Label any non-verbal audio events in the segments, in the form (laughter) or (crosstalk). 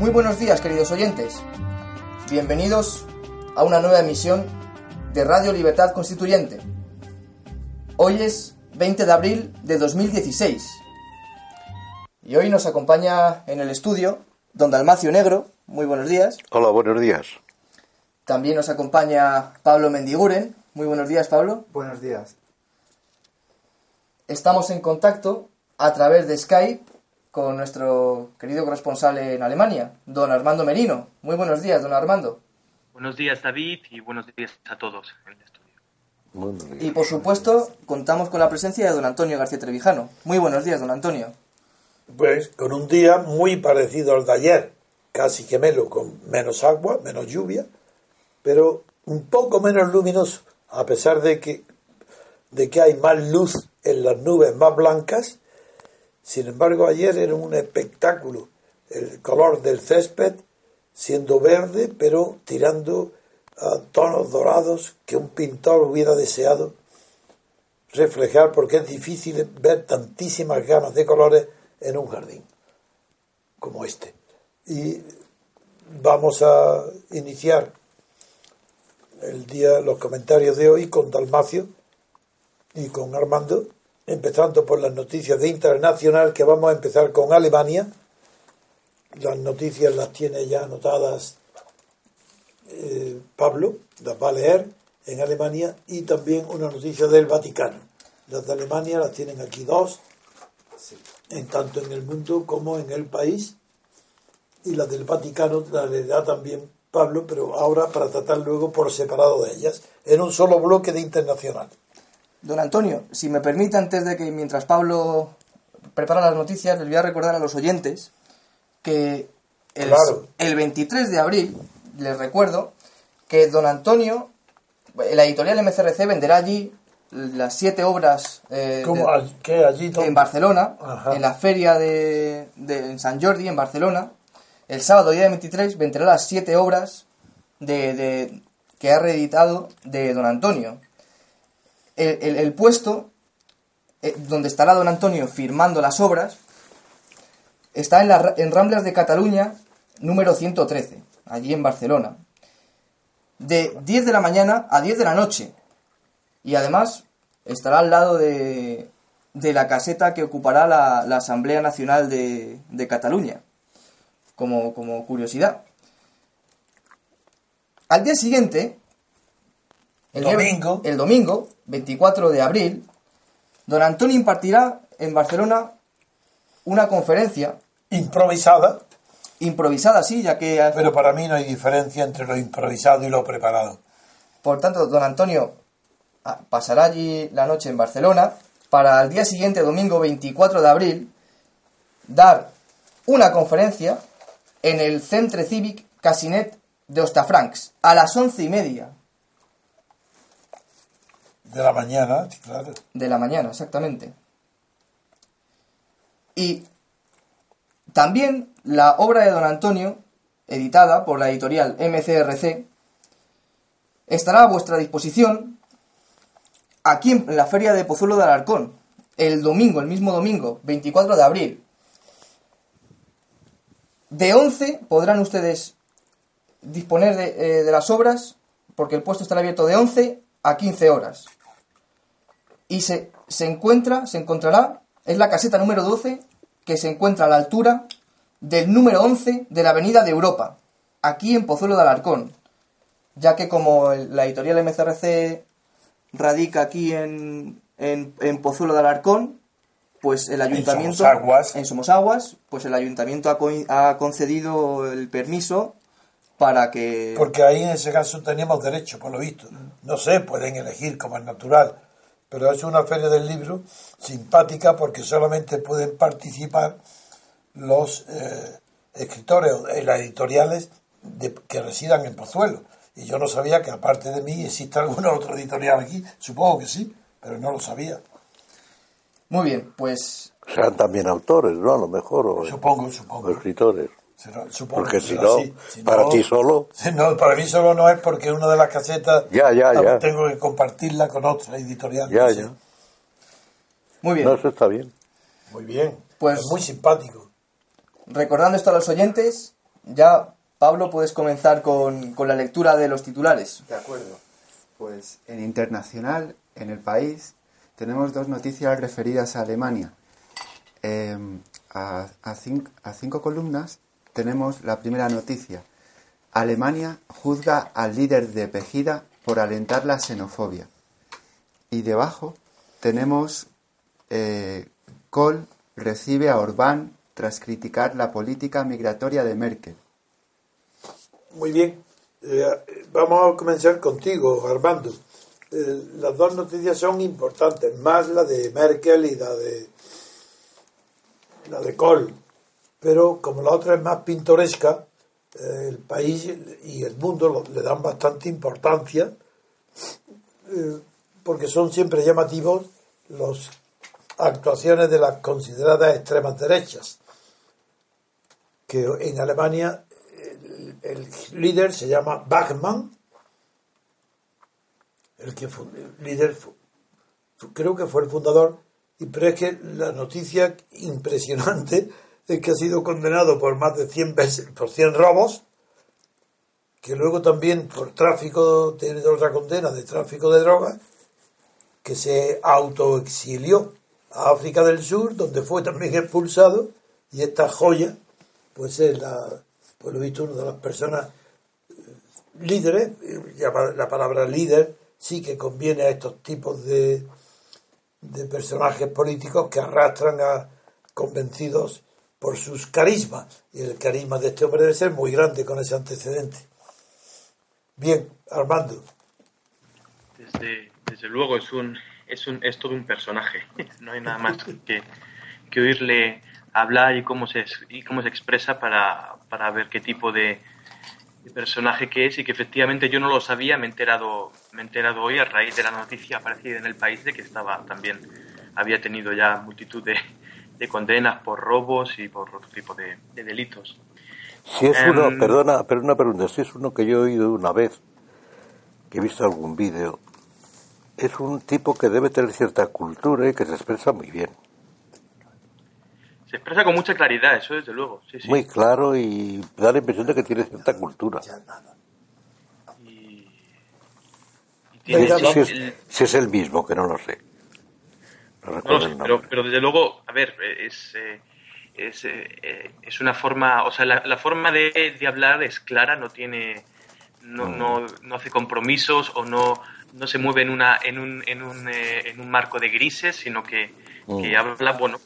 Muy buenos días, queridos oyentes. Bienvenidos a una nueva emisión de Radio Libertad Constituyente. Hoy es 20 de abril de 2016. Y hoy nos acompaña en el estudio don Dalmacio Negro. Muy buenos días. Hola, buenos días. También nos acompaña Pablo Mendiguren. Muy buenos días, Pablo. Buenos días. Estamos en contacto a través de Skype con nuestro querido corresponsal en Alemania, don Armando Merino. Muy buenos días, don Armando. Buenos días, David, y buenos días a todos en el estudio. Buenos días. Y por supuesto, contamos con la presencia de don Antonio García Trevijano. Muy buenos días, don Antonio. Pues con un día muy parecido al de ayer, casi gemelo, con menos agua, menos lluvia, pero un poco menos luminoso, a pesar de que, de que hay más luz en las nubes más blancas. Sin embargo, ayer era un espectáculo, el color del césped siendo verde, pero tirando a tonos dorados que un pintor hubiera deseado reflejar, porque es difícil ver tantísimas gamas de colores en un jardín como este. Y vamos a iniciar el día, los comentarios de hoy con Dalmacio y con Armando, empezando por las noticias de internacional, que vamos a empezar con Alemania. Las noticias las tiene ya anotadas eh, Pablo, las va a leer en Alemania, y también una noticia del Vaticano. Las de Alemania las tienen aquí dos, en tanto en el mundo como en el país, y las del Vaticano las le da también Pablo, pero ahora para tratar luego por separado de ellas, en un solo bloque de internacional. Don Antonio, si me permite, antes de que mientras Pablo prepara las noticias, les voy a recordar a los oyentes que el, Claro. el 23 de abril, les recuerdo, que don Antonio, la editorial MCRC venderá allí las siete obras eh, ¿Cómo? de- All- ¿Qué? Allí donde- en Barcelona, Ajá. en la feria de, de en San Jordi, en Barcelona. El sábado, día 23, venderá las siete obras de, de- que ha reeditado de don Antonio. El, el- el puesto eh, donde estará don Antonio firmando las obras está en, la, en Ramblas de Cataluña, número 113, allí en Barcelona. De 10 de la mañana a 10 de la noche. Y además estará al lado de, de la caseta que ocupará la, la Asamblea Nacional de, de Cataluña. Como, como curiosidad. Al día siguiente, el Domingo. el domingo, 24 de abril, don Antonio impartirá en Barcelona una conferencia improvisada, improvisada, sí, ya que pero para mí no hay diferencia entre lo improvisado y lo preparado. Por tanto, don Antonio ah, pasará allí la noche en Barcelona para al día siguiente, domingo 24 de abril, dar una conferencia en el Centre Civic Casinet de Ostafrancs a las once y media De la mañana, claro. de la mañana, exactamente. Y también la obra de don Antonio, editada por la editorial MCRC, estará a vuestra disposición aquí en la feria de Pozuelo de Alarcón, el domingo, el mismo domingo, 24 de abril. De 11 podrán ustedes disponer de, eh, de las obras, porque el puesto estará abierto de 11 a 15 horas y se, se encuentra, se encontrará, es la caseta número 12 que se encuentra a la altura del número 11 de la Avenida de Europa, aquí en Pozuelo de Alarcón, ya que como el- la editorial MCRC radica aquí en, en, en Pozuelo de Alarcón, pues el ayuntamiento Somosaguas. en Somosaguas, pues el ayuntamiento ha, co- ha concedido el permiso para que Porque ahí en ese caso teníamos derecho, por lo visto. No sé, pueden elegir como es natural pero es una feria del libro simpática porque solamente pueden participar los eh, escritores o las editoriales de, que residan en Pozuelo. Y yo no sabía que aparte de mí existe alguna (laughs) otra editorial aquí. Supongo que sí, pero no lo sabía. Muy bien, pues Serán también autores, ¿no? A lo mejor, o, Supongo, o supongo. escritores. Supongo Porque que si no. Si para no- ti solo, No, para mí solo no es porque una de las casetas Ya, ya, la- ya. tengo que compartirla con otra editorial. ya, ya. muy bien. No, eso está bien. Muy bien. Pues- Es muy simpático. Recordando esto a los oyentes, ya Pablo puedes comenzar con, con la lectura de los titulares. De acuerdo. Pues en internacional, en el país, tenemos dos noticias referidas a Alemania. Eh, a, a cin- a cinco columnas tenemos la primera noticia. Alemania juzga al líder de Pejida por alentar la xenofobia. Y debajo tenemos eh, Kohl recibe a Orbán tras criticar la política migratoria de Merkel. Muy bien. Eh, vamos a comenzar contigo, Armando. Eh, las dos noticias son importantes, más la de Merkel y la de la de Kohl. Pero como la otra es más pintoresca, eh, el país y el mundo le dan bastante importancia eh, porque son siempre llamativos las actuaciones de las consideradas extremas derechas. Que en Alemania el, líder se llama Bachmann, el que fue, el líder creo que fue el fundador, y pero es que la noticia impresionante es que ha sido condenado por más de 100 veces, por 100 robos, que luego también por tráfico, tiene otra condena de tráfico de drogas, que se autoexilió a África del Sur, donde fue también expulsado, y esta joya, pues es la, por lo visto, una de las personas eh, líderes, la palabra líder sí que conviene a estos tipos de, de personajes políticos que arrastran a convencidos por sus carismas. Y el carisma de este hombre debe ser muy grande con ese antecedente. Bien, Armando. Desde, luego es un, es un es todo un personaje. (laughs) No hay nada más que, que oírle hablar y cómo se y cómo se expresa para, para ver qué tipo de, de personaje que es y que efectivamente yo no lo sabía, me he enterado me he enterado hoy a raíz de la noticia aparecida en el país de que estaba también había tenido ya multitud de, de condenas por robos y por otro tipo de, de delitos. Si es uno, Em, perdona, pero una pregunta, si es uno que yo he oído una vez, que he visto algún vídeo, es un tipo que debe tener cierta cultura y que se expresa muy bien, Se expresa con mucha claridad, eso desde luego. Sí, sí. muy claro y da la impresión de que tiene cierta cultura. Y, y tiene- si es- si es el mismo, que no lo sé. No No pero, nombre. pero desde luego, a ver, es, eh, es, eh, es una forma, o sea, la, la forma de, de hablar es clara, no tiene, no, Mm. no, no hace compromisos o no, no se mueve en, una, en, un, en, un, eh, en un marco de grises, sino que, que Mm. habla, bueno,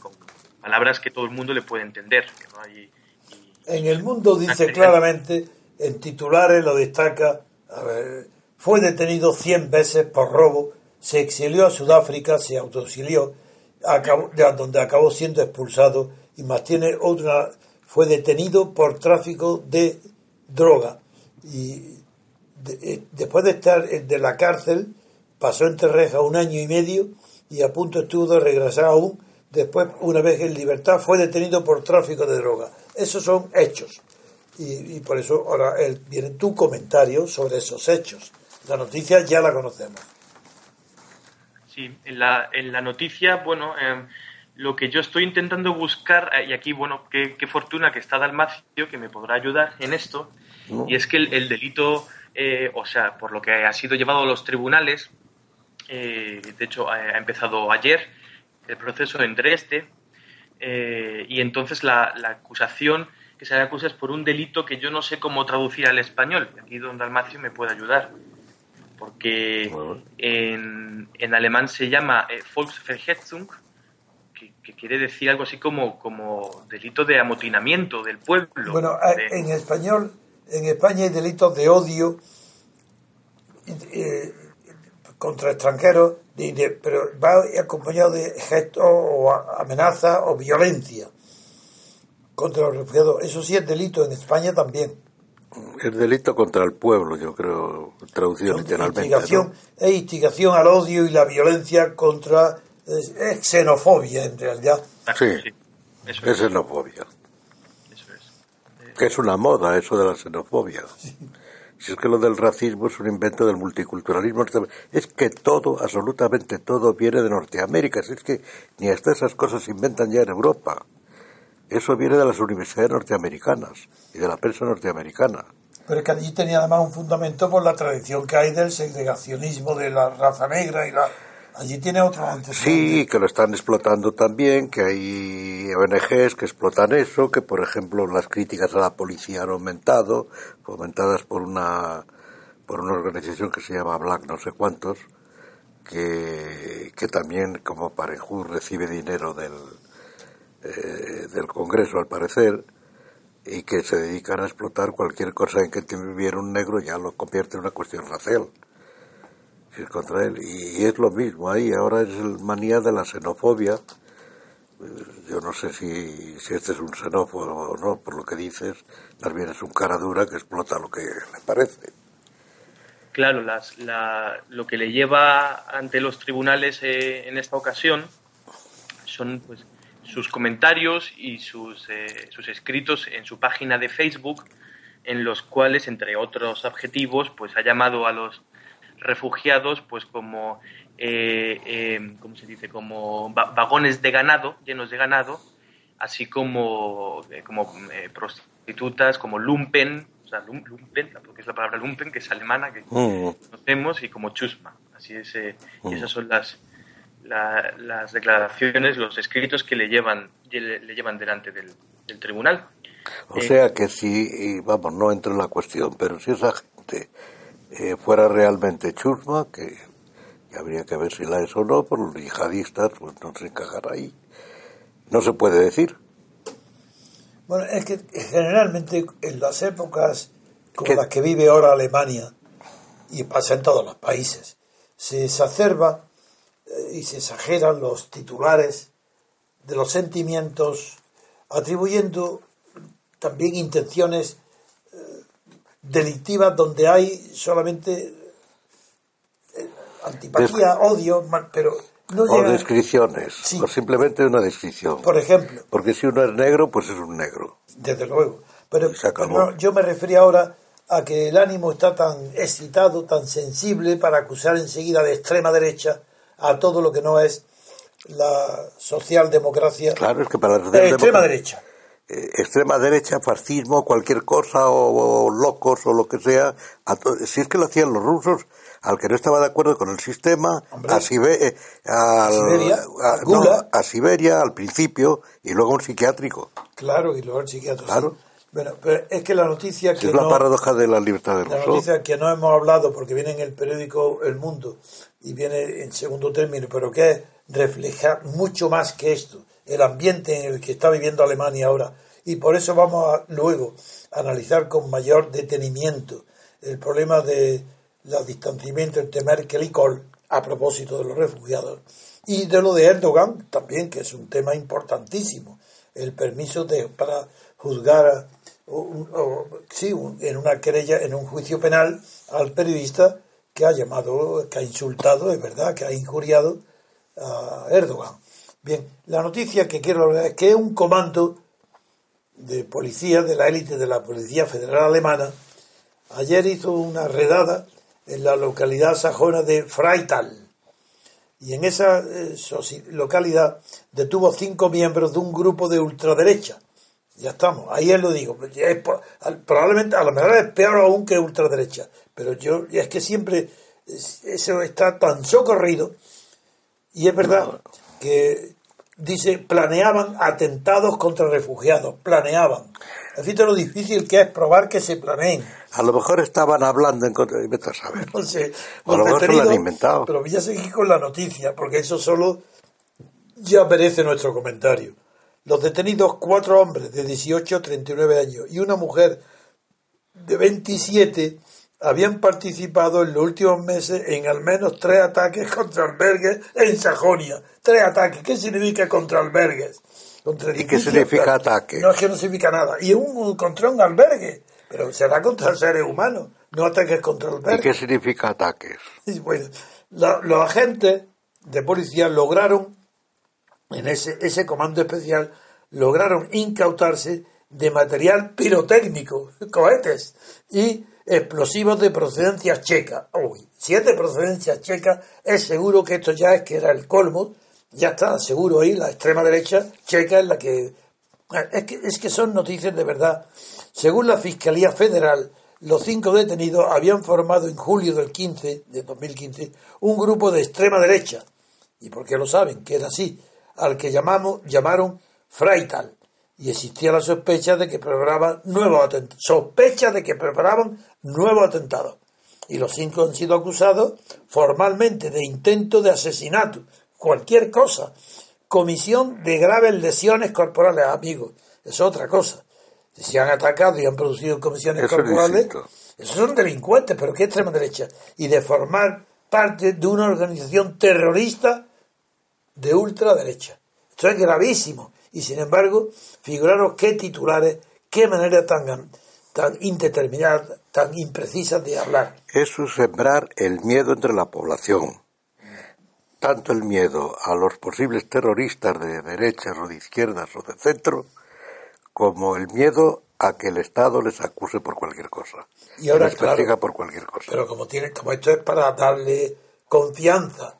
con palabras que todo el mundo le puede entender. que no hay- y- En el mundo dice claramente, en titulares lo destaca, a ver, fue detenido 100 veces por robo, se exilió a Sudáfrica, se autoexilió, donde acabó siendo expulsado y más tiene otra, fue detenido por tráfico de droga. Y eh, después de estar en- de la cárcel pasó entre rejas un año y medio y a punto estuvo de regresar aún. Después una vez en libertad fue detenido por tráfico de droga. Esos son hechos. Y, y por eso ahora el- viene. Tu comentario sobre esos hechos. La noticia ya la conocemos Sí, en la, en la noticia, bueno, eh, lo que yo estoy intentando buscar, eh, y aquí, bueno, qué, qué fortuna que está Dalmacio, que me podrá ayudar en esto, y es que el, el delito, eh, o sea, por lo que ha sido llevado a los tribunales, eh, de hecho, ha, ha empezado ayer el proceso en Dresde, eh, y entonces la, la acusación que se le acusa es por un delito que yo no sé cómo traducir al español. Aquí don Dalmacio me puede ayudar porque Bueno. en, en alemán se llama eh, Volksverhetzung, que, que quiere decir algo así como, como delito de amotinamiento del pueblo. bueno eh, de- en español en España hay delitos de odio eh, contra extranjeros, de- de- pero va acompañado de gestos o a- amenazas o violencia contra los refugiados. Eso sí es delito en España también. Es delito contra el pueblo, yo creo, traducido literalmente. Instigación, ¿no? Es instigación al odio y la violencia contra... Es, es xenofobia, en realidad. Exacto, Sí. Eso Es es. xenofobia. Eso es. Que es una moda eso de la xenofobia. Si es que lo del racismo es un invento del multiculturalismo. Es que todo, absolutamente todo, viene de Norteamérica. Si es que ni hasta esas cosas se inventan ya en Europa. Eso viene de las universidades norteamericanas y de la prensa norteamericana. Pero es que allí tenía además un fundamento por la tradición que hay del segregacionismo de la raza negra y la... Allí tiene otro antecedente. Sí, que lo están explotando también, que hay ONGs que explotan eso, que por ejemplo las críticas a la policía han aumentado, fomentadas por una por una organización que se llama Black no sé cuántos, que, que también como Parenjú recibe dinero del, eh, del Congreso al parecer, y que se dedican a explotar cualquier cosa en que viviera un negro ya lo convierte en una cuestión racial si es contra él. Y, es lo mismo ahí, ahora es el manía de la xenofobia. Yo no sé si, si este es un xenófobo o no, por lo que dices, bien es un cara dura que explota lo que le parece. Claro, las- la- lo que le lleva ante los tribunales eh, en esta ocasión son pues, sus comentarios y sus, eh, sus escritos en su página de Facebook, en los cuales, entre otros objetivos, pues ha llamado a los refugiados pues como eh, eh, ¿cómo se dice? como va- vagones de ganado, llenos de ganado, así como, eh, como eh, prostitutas, como lumpen, o sea, lum- lumpen, porque es la palabra lumpen, que es alemana, que Mm. conocemos, y como chusma. Así es, eh, y esas son las, la- las declaraciones, los escritos que le llevan, le, le llevan delante del, del tribunal. O Eh, sea que si, vamos, no entro en la cuestión, pero si esa gente eh, fuera realmente chusma, que que habría que ver si la es o no, por los yihadistas, pues no se encajará ahí. No se puede decir. Bueno, es que generalmente en las épocas como ¿Qué? las que vive ahora Alemania, y pasa en todos los países, se exacerba y se exageran los titulares de los sentimientos, atribuyendo también intenciones eh, delictivas donde hay solamente eh, antipatía, odio, pero no O llega, descripciones, Sí. o simplemente una descripción. por ejemplo, Porque si uno es negro, pues es un negro. Desde luego. Pero, pero yo me refería ahora a que el ánimo está tan excitado, tan sensible para acusar enseguida de extrema derecha a todo lo que no es la socialdemocracia Claro, es que para la de extrema derecha. eh, extrema derecha, fascismo, cualquier cosa, o, o locos, o lo que sea, si es que lo hacían los rusos, al que no estaba de acuerdo con el sistema, Hombre. a, Sibe- eh, al- Siberia, a- no, Siberia al principio, y luego un psiquiátrico. Claro, y luego el psiquiatra. sí. Claro. Bueno, pero es que la noticia que es la no, paradoja de la libertad de la noticia que no hemos hablado porque viene en el periódico El Mundo y viene en segundo término, pero que es reflejar mucho más que esto, el ambiente en el que está viviendo Alemania ahora. Y por eso vamos a luego a analizar con mayor detenimiento el problema de los distanciamientos entre Merkel y Kohl a propósito de los refugiados y de lo de Erdogan también, que es un tema importantísimo, el permiso de, para juzgar sí, un- en una querella, en un juicio penal al periodista que ha llamado, que ha insultado, es verdad, que ha injuriado a Erdogan. Bien, la noticia que quiero hablar es que un comando de policía, de la élite de la Policía Federal Alemana, ayer hizo una redada en la localidad sajona de Freital. Y en esa eh, localidad detuvo cinco miembros de un grupo de ultraderecha. Ya estamos, ahí él lo. Es al- probablemente, a lo mejor es peor aún que ultraderecha. Pero yo, y es que siempre es- eso está tan socorrido. Y es verdad que dice, planeaban atentados contra refugiados, planeaban. Fíjate lo difícil que es probar que se planeen. A lo mejor estaban hablando en contra de a saber. (laughs) No sé, A lo mejor se lo han inventado. Pero voy a seguir con la noticia, porque eso solo ya merece nuestro comentario. Los detenidos, cuatro hombres de 18 a 39 años y una mujer de 27, habían participado en los últimos meses en al menos tres ataques contra albergues en Sajonia. Tres ataques. ¿Qué significa contra albergues? Contra ¿Y qué significa ataque? No es que no significa nada. Y un, contra un albergue. Pero será contra seres humanos, no ataques contra albergues. ¿Y qué significa ataques? bueno, los agentes de policía lograron, en ese, ese comando especial, lograron incautarse de material pirotécnico, (laughs) cohetes y explosivos de procedencia checa. Uy, si es de procedencia checa, es seguro que esto ya es que era el colmo. Ya está, seguro ahí, la extrema derecha checa es la que... Es que, es que son noticias de verdad. Según la Fiscalía Federal, los cinco detenidos habían formado en julio del 15, de 2015, un grupo de extrema derecha. ¿Y por qué lo saben? Que era así. Al que llamamos, llamaron Freital y existía la sospecha de que preparaban nuevos atentados. Sospecha de que preparaban nuevos atentados. Y los cinco han sido acusados formalmente de intento de asesinato, cualquier cosa. Comisión de graves lesiones corporales, amigos. Es otra cosa. Si se han atacado y han producido comisiones corporales, esos son delincuentes, pero ¿qué extrema derecha? Y de formar parte de una organización terrorista de ultraderecha. Esto es gravísimo. Y sin embargo, figuraros qué titulares, qué manera tan, tan indeterminada, tan imprecisa de hablar. Eso es sembrar el miedo entre la población. Tanto el miedo a los posibles terroristas de derechas o de izquierdas o de centro, como el miedo a que el Estado les acuse por cualquier cosa. Y ahora, les claro, por cualquier cosa. Pero como, tiene, como esto es para darle confianza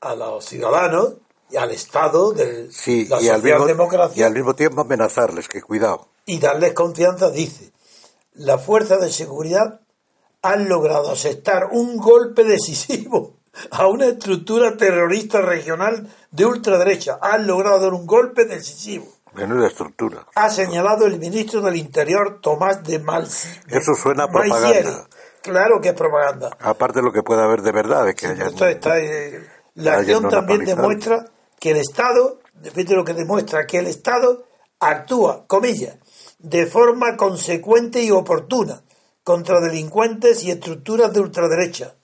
a los ciudadanos, y al Estado de la y socialdemocracia. y al mismo tiempo amenazarles, que cuidado. Y darles confianza, dice, la fuerza de seguridad han logrado aceptar un golpe decisivo a una estructura terrorista regional de ultraderecha. Han logrado dar un golpe decisivo. Menuda estructura. Ha señalado el ministro del Interior, Tomás de Malsi. Eso suena a propaganda. Claro que es propaganda. Aparte de lo que puede haber de verdad, de que haya... Eh, la acción también demuestra que el Estado, de lo que demuestra que el Estado actúa, comillas, de forma consecuente y oportuna contra delincuentes y estructuras de ultraderecha.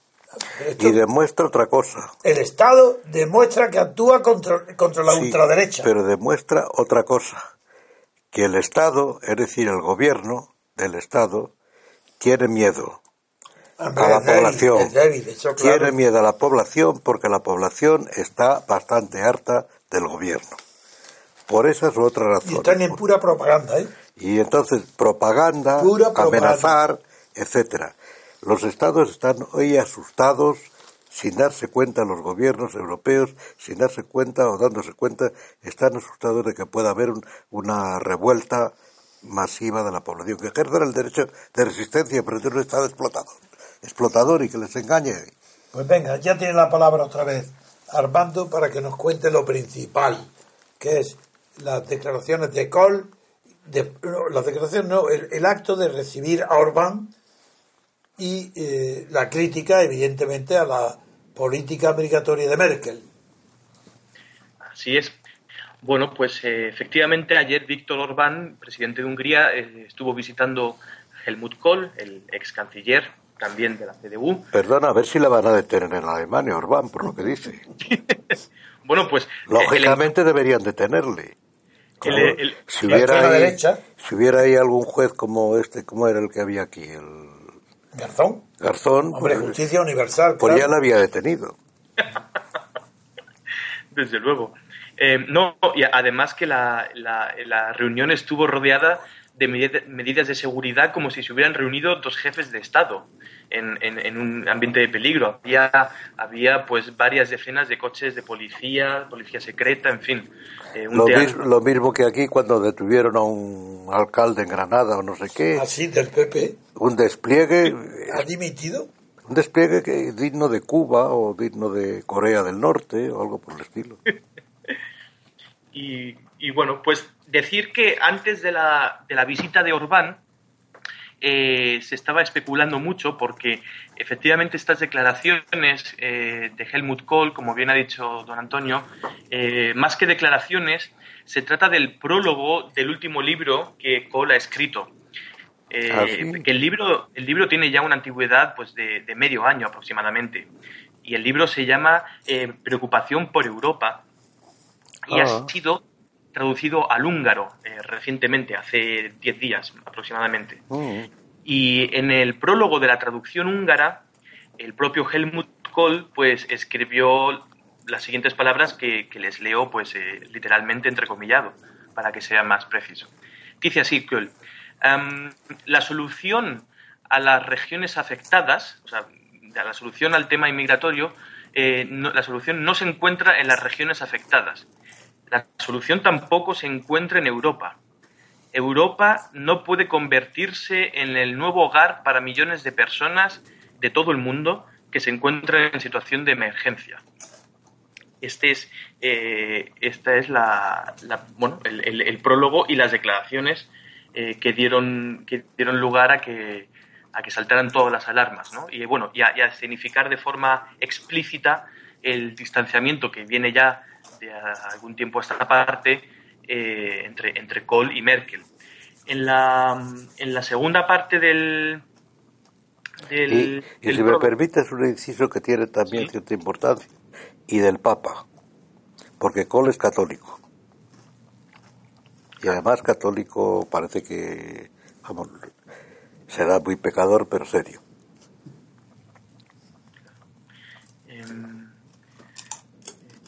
y demuestra otra cosa. El Estado demuestra que actúa contra, contra la ultraderecha. Pero demuestra otra cosa. Que el Estado, es decir, el gobierno del Estado, tiene miedo a la población. Tiene miedo a la población porque la población está bastante harta del gobierno. Por esas u otras razones. Y están en pura propaganda, ¿eh? Y entonces, propaganda, amenazar, etcétera. Los estados están hoy asustados sin darse cuenta, los gobiernos europeos, sin darse cuenta o dándose cuenta, están asustados de que pueda haber una revuelta masiva de la población, que ejercen el derecho de resistencia, pero de un estado explotado explotador y que les engañe. Pues venga, ya tiene la palabra otra vez Armando para que nos cuente lo principal, que es las declaraciones de Kohl, de, las declaraciones no, el, acto de recibir a Orbán y eh, la crítica, evidentemente, a la política migratoria de Merkel. Así es. Bueno, pues eh, efectivamente ayer Víctor Orbán, presidente de Hungría, eh, estuvo visitando Helmut Kohl, el ex canciller también de la CDU. Perdona, a ver si la van a detener en Alemania, Orbán, por lo que dice. (laughs) bueno, pues... Lógicamente deberían detenerle. si, hubiera ahí, si hubiera ahí algún juez como este, como era el que había aquí, el... Garzón. Garzón. Hombre, pues, justicia universal. Pues ya la había detenido. (laughs) Desde luego. Eh, no, y además que la, la, la reunión estuvo rodeada de medidas de seguridad como si se hubieran reunido dos jefes de Estado en, en, un ambiente de peligro. Había, había pues varias decenas de coches de policía, policía secreta, en fin. Eh, lo, mismo, que aquí cuando detuvieron a un alcalde en Granada o no sé qué. Así, del PP. Un despliegue. ¿Ha dimitido? Un despliegue que, digno de Cuba o digno de Corea del Norte o algo por el estilo. (laughs) y, y bueno, pues decir que antes de la, de la visita de Orbán eh, se estaba especulando mucho porque efectivamente estas declaraciones eh, de Helmut Kohl, como bien ha dicho don Antonio, eh, más que declaraciones, se trata del prólogo del último libro que Kohl ha escrito. Ah, sí. que el libro, el libro tiene ya una antigüedad pues, de, de medio año aproximadamente. Y el libro se llama Preocupación por Europa y Ah. ha sido traducido al húngaro eh, recientemente, hace 10 días aproximadamente. Mm. Y en el prólogo de la traducción húngara, el propio Helmut Kohl pues, escribió las siguientes palabras que, que les leo pues, eh, literalmente entrecomillado, para que sea más preciso. Dice así Kohl, "Am, la solución a las regiones afectadas, o sea, la solución al tema inmigratorio, eh, no- la solución no se encuentra en las regiones afectadas. La solución tampoco se encuentra en Europa. Europa no puede convertirse en el nuevo hogar para millones de personas de todo el mundo que se encuentran en situación de emergencia. Este es, eh, esta es la, bueno, el prólogo y las declaraciones eh, que, dieron, que dieron lugar a que, a que saltaran todas las alarmas. ¿no? Y bueno, y a, y a significar de forma explícita el distanciamiento que viene ya de algún tiempo a esta parte eh, entre, entre Kohl y Merkel. En la, en la segunda parte del... del- Y, y del si me permites un inciso que tiene también Sí. cierta importancia, y del Papa, porque Kohl es católico. Y además católico parece que, vamos, será muy pecador, pero serio.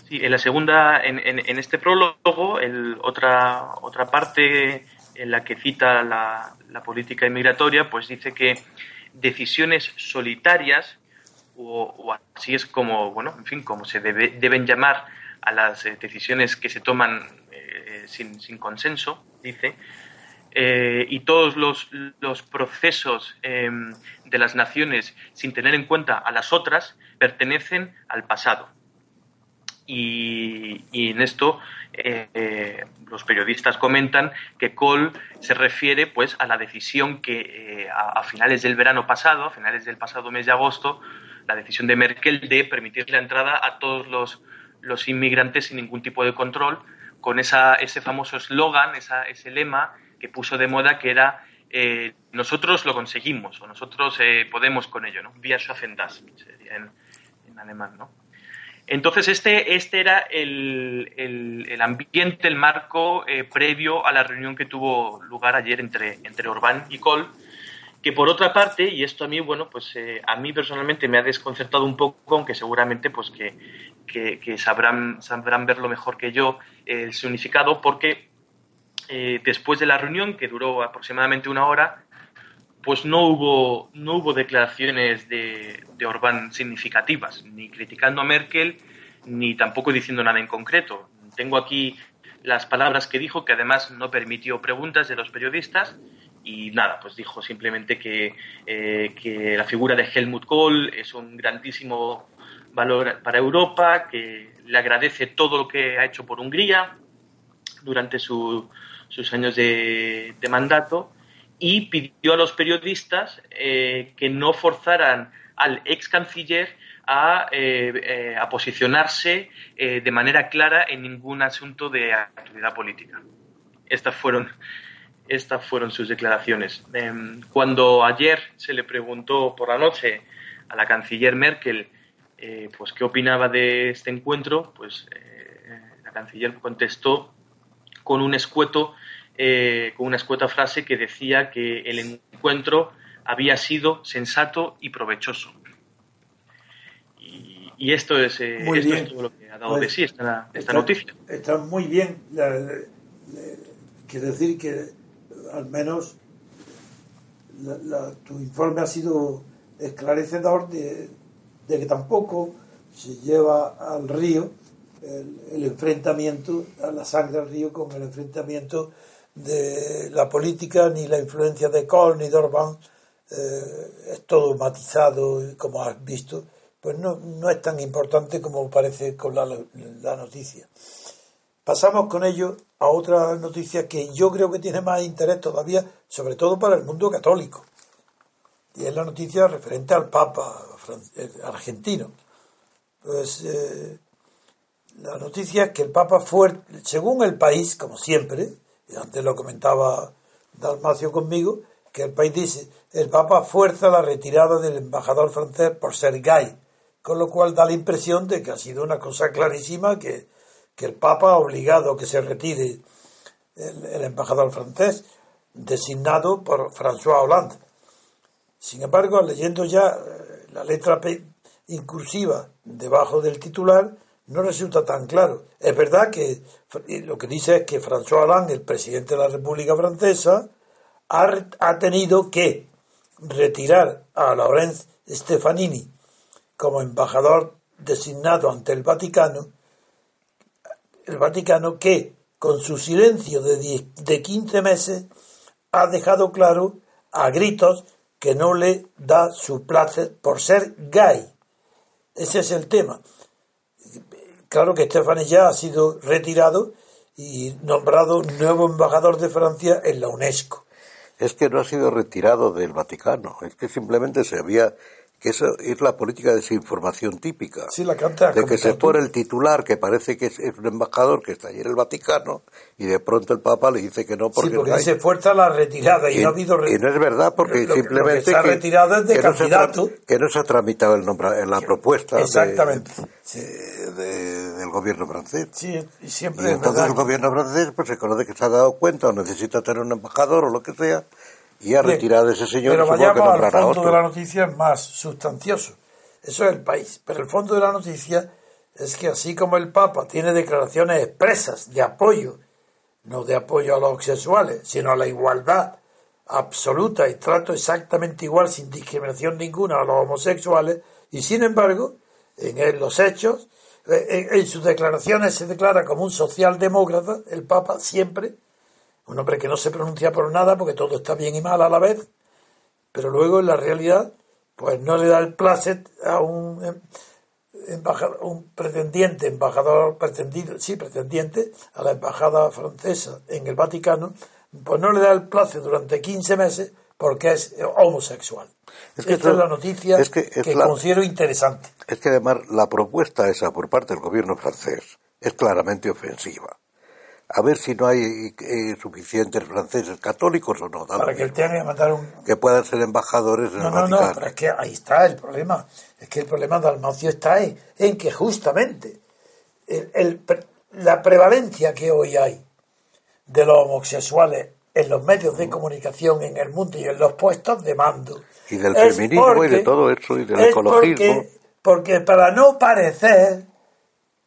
Sí, en la segunda, en, en- este prólogo, otra, otra parte en la que cita la, política inmigratoria, pues dice que decisiones solitarias, o, así es como, bueno, en fin, como se debe- deben llamar a las eh, decisiones que se toman eh, sin, sin consenso, dice, eh, y todos los, los procesos eh, de las naciones sin tener en cuenta a las otras pertenecen al pasado. Y, en esto eh, eh, los periodistas comentan que Kohl se refiere pues a la decisión que eh, a, finales del verano pasado, a finales del pasado mes de agosto, la decisión de Merkel de permitir la entrada a todos los, los inmigrantes sin ningún tipo de control, con esa, ese famoso eslogan, ese lema que puso de moda que era nosotros lo conseguimos o nosotros podemos con ello, ¿no? Wir schaffen das, en, en alemán, ¿no? Entonces, este, este era el, el- ambiente, el marco eh, previo a la reunión que tuvo lugar ayer entre, entre Orbán y Kohl, que por otra parte, y esto a mí, bueno, pues eh, a mí personalmente me ha desconcertado un poco, aunque seguramente pues que, que- sabrán, verlo mejor que yo, eh, el significado, porque eh, después de la reunión, que duró aproximadamente una hora, pues no hubo, no hubo declaraciones de, de Orbán significativas, ni criticando a Merkel, ni tampoco diciendo nada en concreto. Tengo aquí las palabras que dijo, que además no permitió preguntas de los periodistas, y nada, pues dijo simplemente que, eh, la figura de Helmut Kohl es un grandísimo valor para Europa, que le agradece todo lo que ha hecho por Hungría durante su- sus años de mandato y pidió a los periodistas eh, que no forzaran al ex canciller a, eh, eh, a posicionarse de manera clara en ningún asunto de actividad política. Estas fueron, estas fueron sus declaraciones. Em, cuando ayer se le preguntó por la noche a la canciller Merkel pues qué opinaba de este encuentro, pues la canciller contestó con un escueto, eh, con una escueta frase que decía que el encuentro había sido sensato y provechoso. Y, y esto es, eh, esto es todo lo que ha dado Pues, de sí esta, esta Está- noticia. Está muy bien. La- la- la- quiero decir que al menos la- la- tu informe ha sido esclarecedor de, de que tampoco se lleva al río el, el enfrentamiento, a la sangre al río con el enfrentamiento de la política, ni la influencia de Kohl ni de Orbán. eh, es todo matizado, como has visto, pues no, no es tan importante como parece con la, la noticia. Pasamos con ello a otra noticia que yo creo que tiene más interés todavía, sobre todo para el mundo católico. Y es la noticia referente al Papa argentino. Pues eh, la noticia es que el Papa fue, según el país, como siempre, antes lo comentaba Dalmacio conmigo, que el país dice, el Papa fuerza la retirada del embajador francés por ser gay, con lo cual da la impresión de que ha sido una cosa clarísima que, que el Papa ha obligado a que se retire el, embajador francés, designado por François Hollande. Sin embargo, leyendo ya eh, la letra incursiva debajo del titular, no resulta tan claro. Es verdad que lo que dice es que François Hollande, el presidente de la República Francesa, ha, ha tenido que retirar a Laurent Stefanini como embajador designado ante el Vaticano, el Vaticano que con su silencio de, de 15 meses ha dejado claro a gritos que no le da su placer por ser gay. Ese es el tema. Claro que Stephanie ya ha sido retirado y nombrado nuevo embajador de Francia en la UNESCO. Es que no ha sido retirado del Vaticano, es que simplemente se había eso es la política de desinformación típica. Sí, la canta, de que se pone el titular que parece que es, un embajador que está allí en el Vaticano y de pronto el Papa le dice que no porque, sí, porque dice fuerza la retirada y, no ha habido y no es verdad porque simplemente que, se ha retirado es de candidato. que no se ha tramitado el nombre, en la propuesta exactamente. del gobierno francés. Sí y siempre y entonces el gobierno francés pues se conoce que se ha dado cuenta o necesita tener un embajador o lo que sea y ha retirado ese señor. Pero vayamos al fondo de la noticia es más sustancioso. Eso es el país. Pero el fondo de la noticia es que así como el Papa tiene declaraciones expresas de apoyo, no de apoyo a los homosexuales, sino a la igualdad absoluta y trato exactamente igual sin discriminación ninguna a los homosexuales, y sin embargo, en los hechos, en, en sus declaraciones se declara como un socialdemócrata, el Papa siempre, un hombre que no se pronuncia por nada porque todo está bien y mal a la vez, pero luego en la realidad pues no le da el placet a un em, embajador, un pretendiente, embajador pretendido, sí, pretendiente a la embajada francesa en el Vaticano, pues no le da el placet durante 15 meses porque es homosexual. Es que Esta es la noticia que, considero interesante. Es que además la propuesta esa por parte del gobierno francés es claramente ofensiva a ver si no hay eh, suficientes franceses católicos o no. Para que él tenga que mandar un... Que puedan ser embajadores en no, el no, Vaticano. No, pero es que ahí está el problema. Es que el problema de Almacio está ahí, en que justamente el, la prevalencia que hoy hay de los homosexuales en los medios de comunicación en el mundo y en los puestos de mando. Y del feminismo y de todo eso y del ecologismo. Porque, porque para no parecer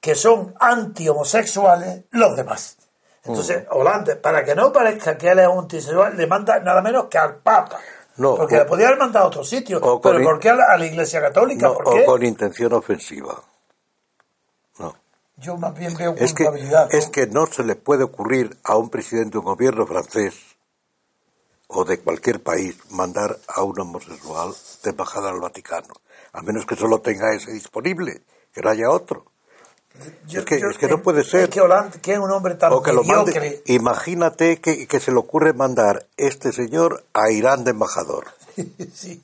que son anti-homosexuales los demás. Entonces, Holanda, para que no parezca que él es un homosexual, le manda nada menos que al Papa. No, porque le podía haber mandado a otro sitio. Pero ¿por qué a la, Iglesia Católica? ¿Por qué? O con intención ofensiva. No. Yo más bien veo culpabilidad. Es que, ¿no? se le puede ocurrir a un presidente de un gobierno francés o de cualquier país mandar a un homosexual de embajada al Vaticano. A menos que solo tenga ese disponible, que no haya otro es, que, es que no puede ser. Es que Hollande, que es un hombre tan imagínate que, que, se le ocurre mandar este señor a Irán de embajador. (laughs) sí.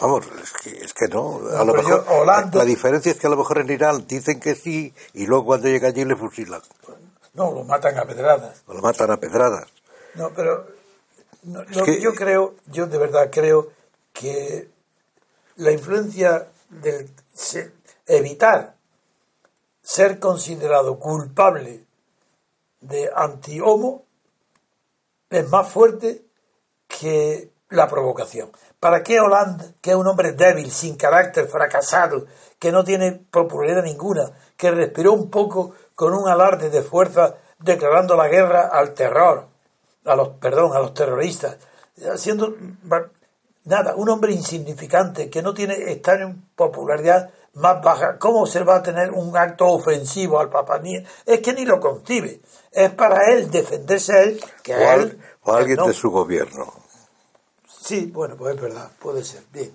Vamos, es que, es que no. A lo mejor, La diferencia es que a lo mejor en Irán dicen que sí y luego cuando llega allí le fusilan. No, lo matan a pedradas. lo matan a pedradas. No, pero lo que yo creo, yo de verdad creo que la influencia del evitar ser considerado culpable de anti-homo es más fuerte que la provocación. ¿Para qué Hollande, que es un hombre débil, sin carácter, fracasado, que no tiene popularidad ninguna, que respiró un poco con un alarde de fuerza declarando la guerra al terror, a los, perdón, a los terroristas, haciendo nada, un hombre insignificante que no tiene estar en popularidad más baja, ¿cómo se va a tener un acto ofensivo al Papa? es que ni lo concibe. Es para él defenderse él que o, él, o alguien de su gobierno. Sí, bueno, pues es verdad, puede ser. Bien,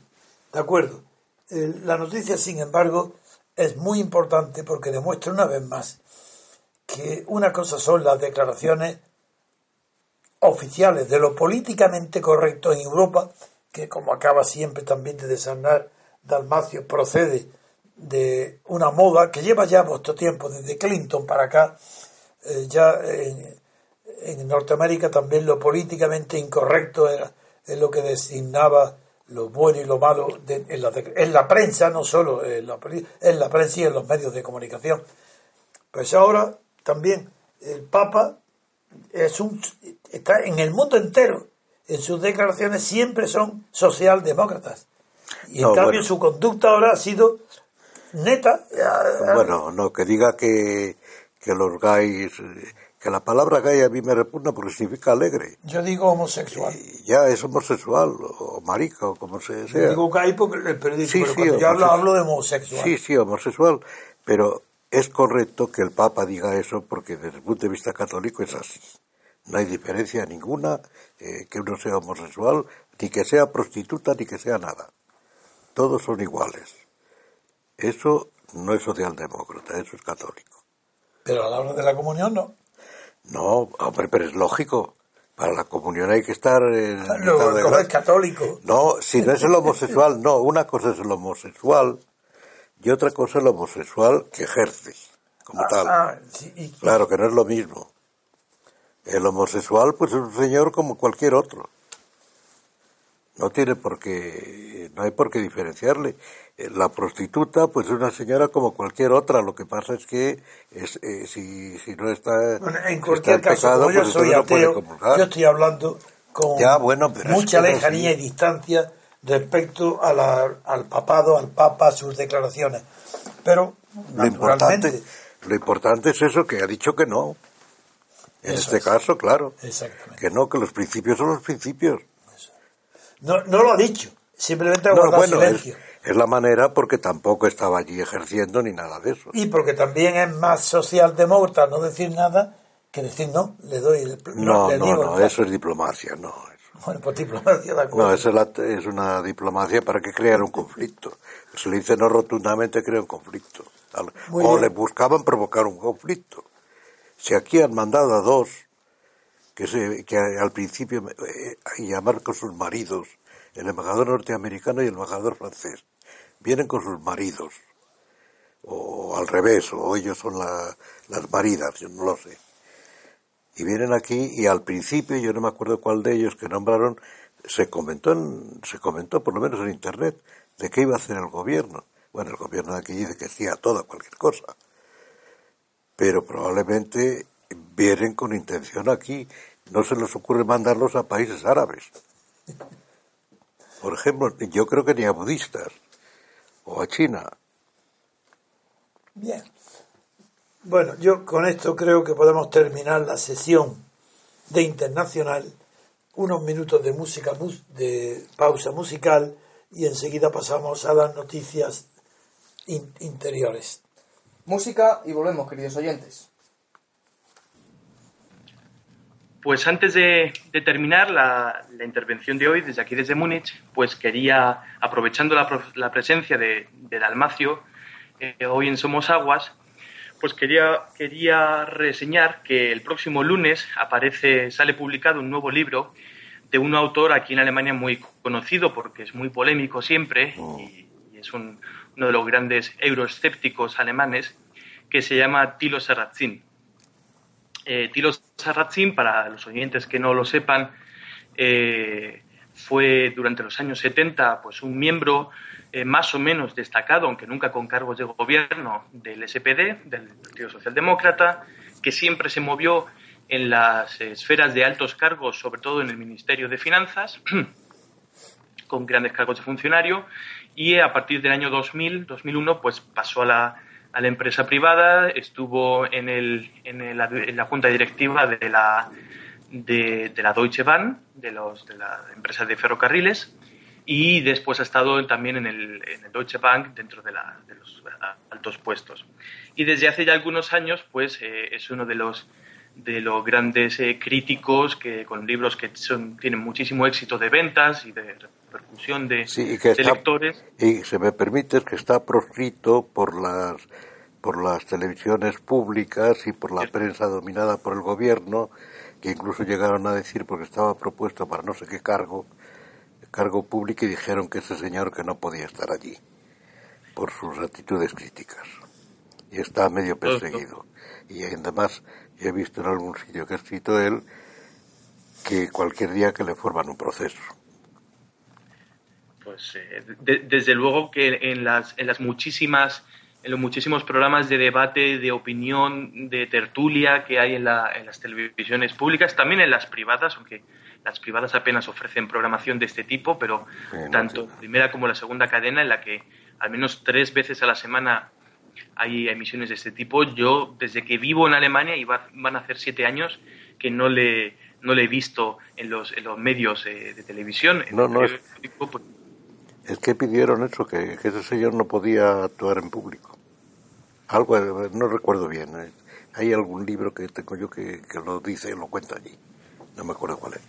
de acuerdo. la noticia, sin embargo, es muy importante porque demuestra una vez más que una cosa son las declaraciones oficiales de lo políticamente correcto en Europa, que como acaba siempre también de desarnar Dalmacio, procede de una moda que lleva ya vuestro tiempo, desde Clinton para acá, eh, ya en, en Norteamérica también lo políticamente incorrecto era, es lo que designaba lo bueno y lo malo en, la, en, la, prensa, no solo en la, en la prensa y en los medios de comunicación. Pues ahora también el Papa es un, está en el mundo entero, en sus declaraciones siempre son socialdemócratas. Y en cambio su conducta ahora ha sido neta. Bueno, no, que diga que, que los gays que la palabra gay a mí me repugna porque significa alegre. Yo digo homosexual. ya es homosexual o marica o como se sea. Yo digo gay porque el periodismo, sí, sí, yo hablo, de homosexual. Sí, sí, homosexual, pero es correcto que el Papa diga eso porque desde el punto de vista católico es así. No hay diferencia ninguna eh, que uno sea homosexual, ni que sea prostituta, ni que sea nada. Todos son iguales. Eso no es socialdemócrata, eso es católico. Pero a la hora de la comunión no. No, hombre, pero es lógico. Para la comunión hay que estar en no, es católico. No, si no es el homosexual, no. Una cosa es el homosexual y otra cosa es el homosexual que ejerce como ah, tal. Ah, claro que no es lo mismo. El homosexual, pues es un señor como cualquier otro. No tiene por qué, no hay por qué diferenciarle. Eh, la prostituta, pues es una señora como cualquier otra. Lo que pasa es que es, eh, si, si, no está. en cualquier caso, yo pues soy ateo, yo estoy hablando con mucha lejanía y distancia respecto a la, al papado, al papa, a sus declaraciones. Pero, lo importante, lo importante es eso, que ha dicho que no. En este caso, claro. Que no, que los principios son los principios. No, no lo ha dicho, simplemente ha guardado silencio. Es, la manera porque tampoco estaba allí ejerciendo ni nada de eso. Y porque también es más socialdemócrata no decir nada que decir no, le doy el... No, no, no, eso es diplomacia, no. Bueno, pues diplomacia, de acuerdo. No, eso es, una diplomacia para que crear un conflicto. Se le dice no rotundamente crea un conflicto. o le buscaban provocar un conflicto. Si aquí han mandado a dos que, se, que al principio eh, llamar con sus maridos, el embajador norteamericano y el embajador francés, vienen con sus maridos, o al revés, o ellos son las maridas, yo no lo sé. Y vienen aquí y al principio, yo no me acuerdo cuál de ellos que nombraron, se comentó, se comentó por lo menos en internet de qué iba a hacer el gobierno. Bueno, el gobierno de aquí dice que sí a toda, cualquier cosa. Pero probablemente vienen con intención aquí no se les ocurre mandarlos a países árabes. Por ejemplo, yo creo que ni a budistas o a China. Bien. Bueno, yo con esto creo que podemos terminar la sesión de internacional, unos minutos de música, de pausa musical y enseguida pasamos a las noticias interiores. Música y volvemos, queridos oyentes. Pues antes de, terminar la, intervención de hoy, desde aquí, desde Múnich, pues quería, aprovechando la, presencia de, Dalmacio eh, hoy en Somos Aguas, pues quería, quería reseñar que el próximo lunes aparece, sale publicado un nuevo libro de un autor aquí en Alemania muy conocido porque es muy polémico siempre oh. y, es uno de los grandes euroescépticos alemanes que se llama Tilo Serrazzin. Eh, Tilo Sarrazin, para los oyentes que no lo sepan, eh, fue durante los años 70 pues, un miembro eh, más o menos destacado, aunque nunca con cargos de gobierno, del SPD, del Partido Socialdemócrata, que siempre se movió en las esferas de altos cargos, sobre todo en el Ministerio de Finanzas, (clears throat) con grandes cargos de funcionario, y a partir del año 2000, 2001, pues pasó a la a la empresa privada, estuvo en, el, en, la junta directiva de la, de, la Deutsche Bahn, de, los, de la empresa de ferrocarriles, y después ha estado también en el, en el Deutsche Bank dentro de, la, de, los altos puestos. Y desde hace ya algunos años, pues eh, es uno de los de los grandes eh, críticos que con libros que son, tienen muchísimo éxito de ventas y de repercusión de, lectores. Y se me permite que está proscrito por las por las televisiones públicas y por la prensa dominada por el gobierno, que incluso llegaron a decir, porque estaba propuesto para no sé qué cargo, cargo público, y dijeron que ese señor que no podía estar allí, por sus actitudes críticas. y está medio perseguido. Y además, he visto en algún sitio que ha escrito él que cualquier día que le forman un proceso. Pues eh, desde luego que en las, en las muchísimas en los muchísimos programas de debate, de opinión, de tertulia que hay en, la, en las televisiones públicas, también en las privadas, aunque las privadas apenas ofrecen programación de este tipo, pero tanto la primera como la segunda cadena, en la que al menos tres veces a la semana hay emisiones de este tipo. Yo, desde que vivo en Alemania, y van a hacer siete años, que no le, no le he visto en los, en los medios eh, de televisión. No, no, es, pues es, que pidieron eso, que, ese señor no podía actuar en público. Algo, no recuerdo bien. Eh. Hay algún libro que tengo yo que, que lo dice, lo cuenta allí. No me acuerdo cuál es.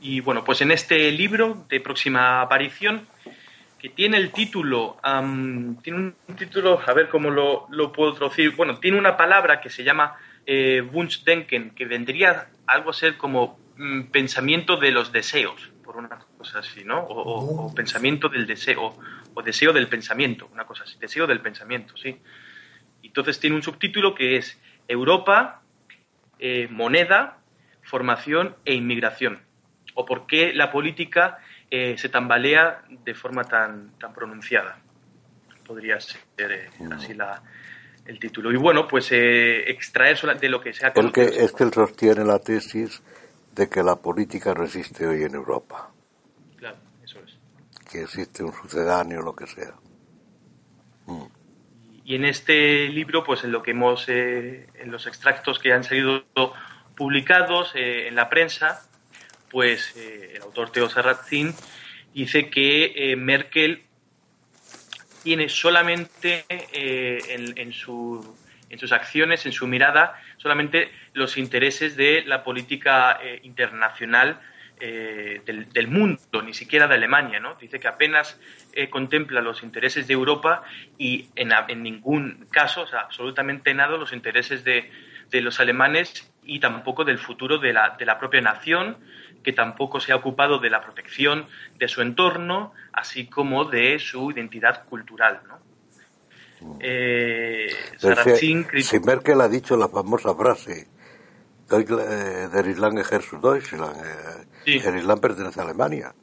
Y bueno, pues en este libro de próxima aparición que tiene el título, tiene un título, a ver cómo lo, puedo traducir, bueno, tiene una palabra que se llama eh, Wunschdenken, que vendría algo a ser como pensamiento de los deseos, por una cosa así, ¿no? O, pensamiento del deseo, o deseo del pensamiento, una cosa así, deseo del pensamiento, sí. Entonces tiene un subtítulo que es Europa, eh, moneda, formación e inmigración, o por qué la política eh, se tambalea de forma tan, tan pronunciada. Podría ser eh, así la, el título. Y bueno, pues extraer de lo que se ha el que Es que él sostiene la tesis de que la política no existe hoy en Europa. Claro, eso es. Que existe un sucedáneo, lo que sea. Mm. Y en este libro, pues en lo que hemos, en los extractos que han salido publicados en la prensa, pues eh, el autor Teo Sarrazin dice que eh, Merkel tiene solamente eh, en, sus acciones, en su mirada, solamente los intereses de la política internacional del, mundo, ni siquiera de Alemania. ¿no? Dice que apenas contempla los intereses de Europa y en, ningún caso, o sea, absolutamente nada, los intereses de, de los alemanes y tampoco del futuro de la, de la propia nación que tampoco se ha ocupado de la protección de su entorno, así como de su identidad cultural. ¿no? Eh, si, Merkel ha dicho la famosa frase, eh, Der Island gehört Deutschland, eh, el Islam pertenece a Alemania,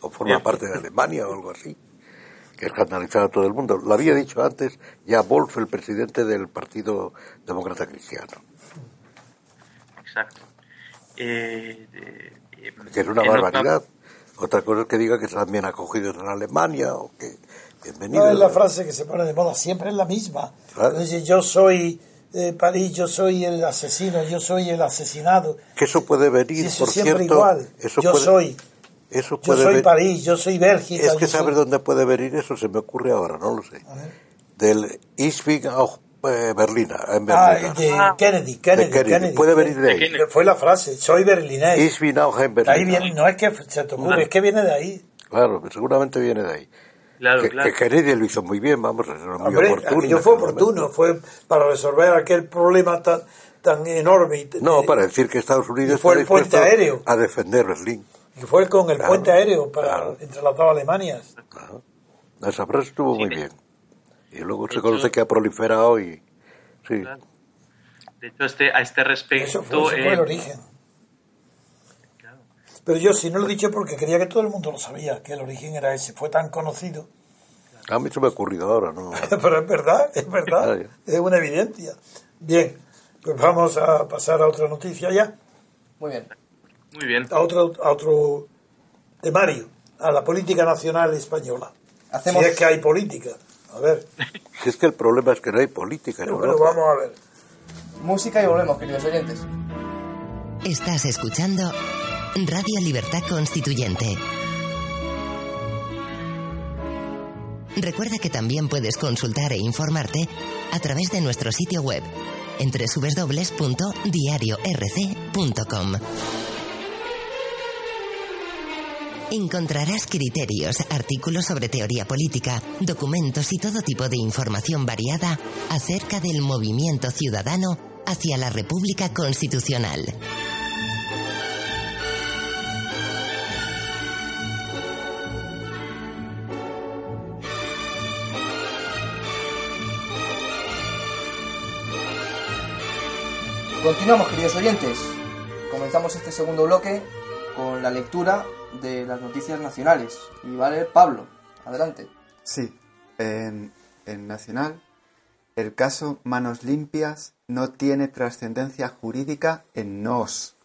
o forma parte de Alemania o algo así, que escandalizaba a todo el mundo. Lo había dicho antes ya Wolf, el presidente del Partido Demócrata Cristiano. Exacto. Eh, que es una barbaridad. Otra cosa es que diga que están bien acogidos en Alemania o que bienvenidos. No es la frase que se pone de moda, siempre es la misma. Dice, yo soy de París, yo soy el asesino, yo soy el asesinado. Que eso puede venir, por siempre igual. yo soy. Eso yo soy París, yo soy Bélgica. Es que saber dónde puede venir eso, se me ocurre ahora, no lo sé. Del Isfig eh, Berlina, en ah, Berlina. Ah, de Kennedy, Kennedy, Kennedy, Puede venir de ahí. Fue la frase, soy berlinés. Ich bin auch Ahí viene, no es que se te ocurre, es que viene de ahí. Claro, seguramente viene de ahí. Claro, que, claro. que, Kennedy lo hizo muy bien, vamos, era muy Hombre, oportuno. fue oportuno, fue para resolver aquel problema tan, tan enorme. no, para decir que Estados Unidos fue el puente aéreo. a defender Berlín. Y fue con el puente aéreo para entre las dos Alemanias. Esa frase estuvo muy bien. Y luego se conoce que ha proliferado y... Sí. De hecho, este, a este respecto... Eso fue, el eh, origen. Pero yo sí no lo he dicho porque quería que todo el mundo lo sabía, que el origen era ese. Fue tan conocido. (laughs) A mí se me ha ocurrido ahora, ¿no? (laughs) Pero es verdad, es verdad. es una evidencia. Bien, pues vamos a pasar a otra noticia ya. Muy bien. Muy bien. A otro, a otro temario, a la política nacional española. Hacemos... Si es que hay política. A ver. (laughs) Si es que el problema es que no hay política en Pero vamos a ver. Música y volvemos, queridos oyentes. Estás escuchando Radio Libertad Constituyente. Recuerda que también puedes consultar e informarte a través de nuestro sitio web en www.diariorc.com. Encontrarás criterios, artículos sobre teoría política, documentos y todo tipo de información variada acerca del movimiento ciudadano hacia la República Constitucional. Continuamos, queridos oyentes. Comenzamos este segundo bloque con la lectura de las noticias nacionales. Y va a leer Pablo. Adelante. Sí, en, en Nacional, el caso Manos Limpias no tiene trascendencia jurídica en NOS.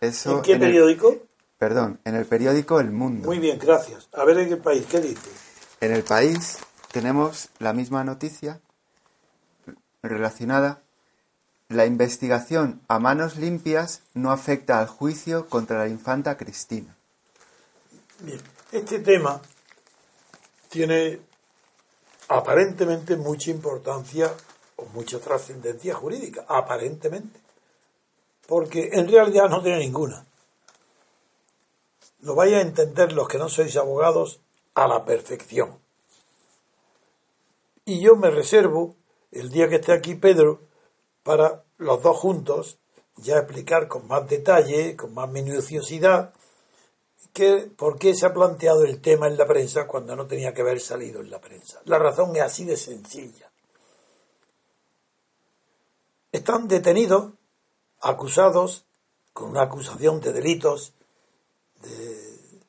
Eso ¿En qué periódico? perdón, en el periódico El Mundo. Muy bien, gracias. A ver en qué país, ¿qué dice? En el país tenemos la misma noticia relacionada. La investigación a manos limpias no afecta al juicio contra la infanta Cristina. Bien, este tema tiene aparentemente mucha importancia o mucha trascendencia jurídica, aparentemente, porque en realidad no tiene ninguna. Lo vais a entender los que no sois abogados a la perfección. Y yo me reservo, el día que esté aquí Pedro, para los dos juntos ya explicar con más detalle, con más minuciosidad, que, por qué se ha planteado el tema en la prensa cuando no tenía que haber salido en la prensa. La razón es así de sencilla. Están detenidos, acusados, con una acusación de delitos, de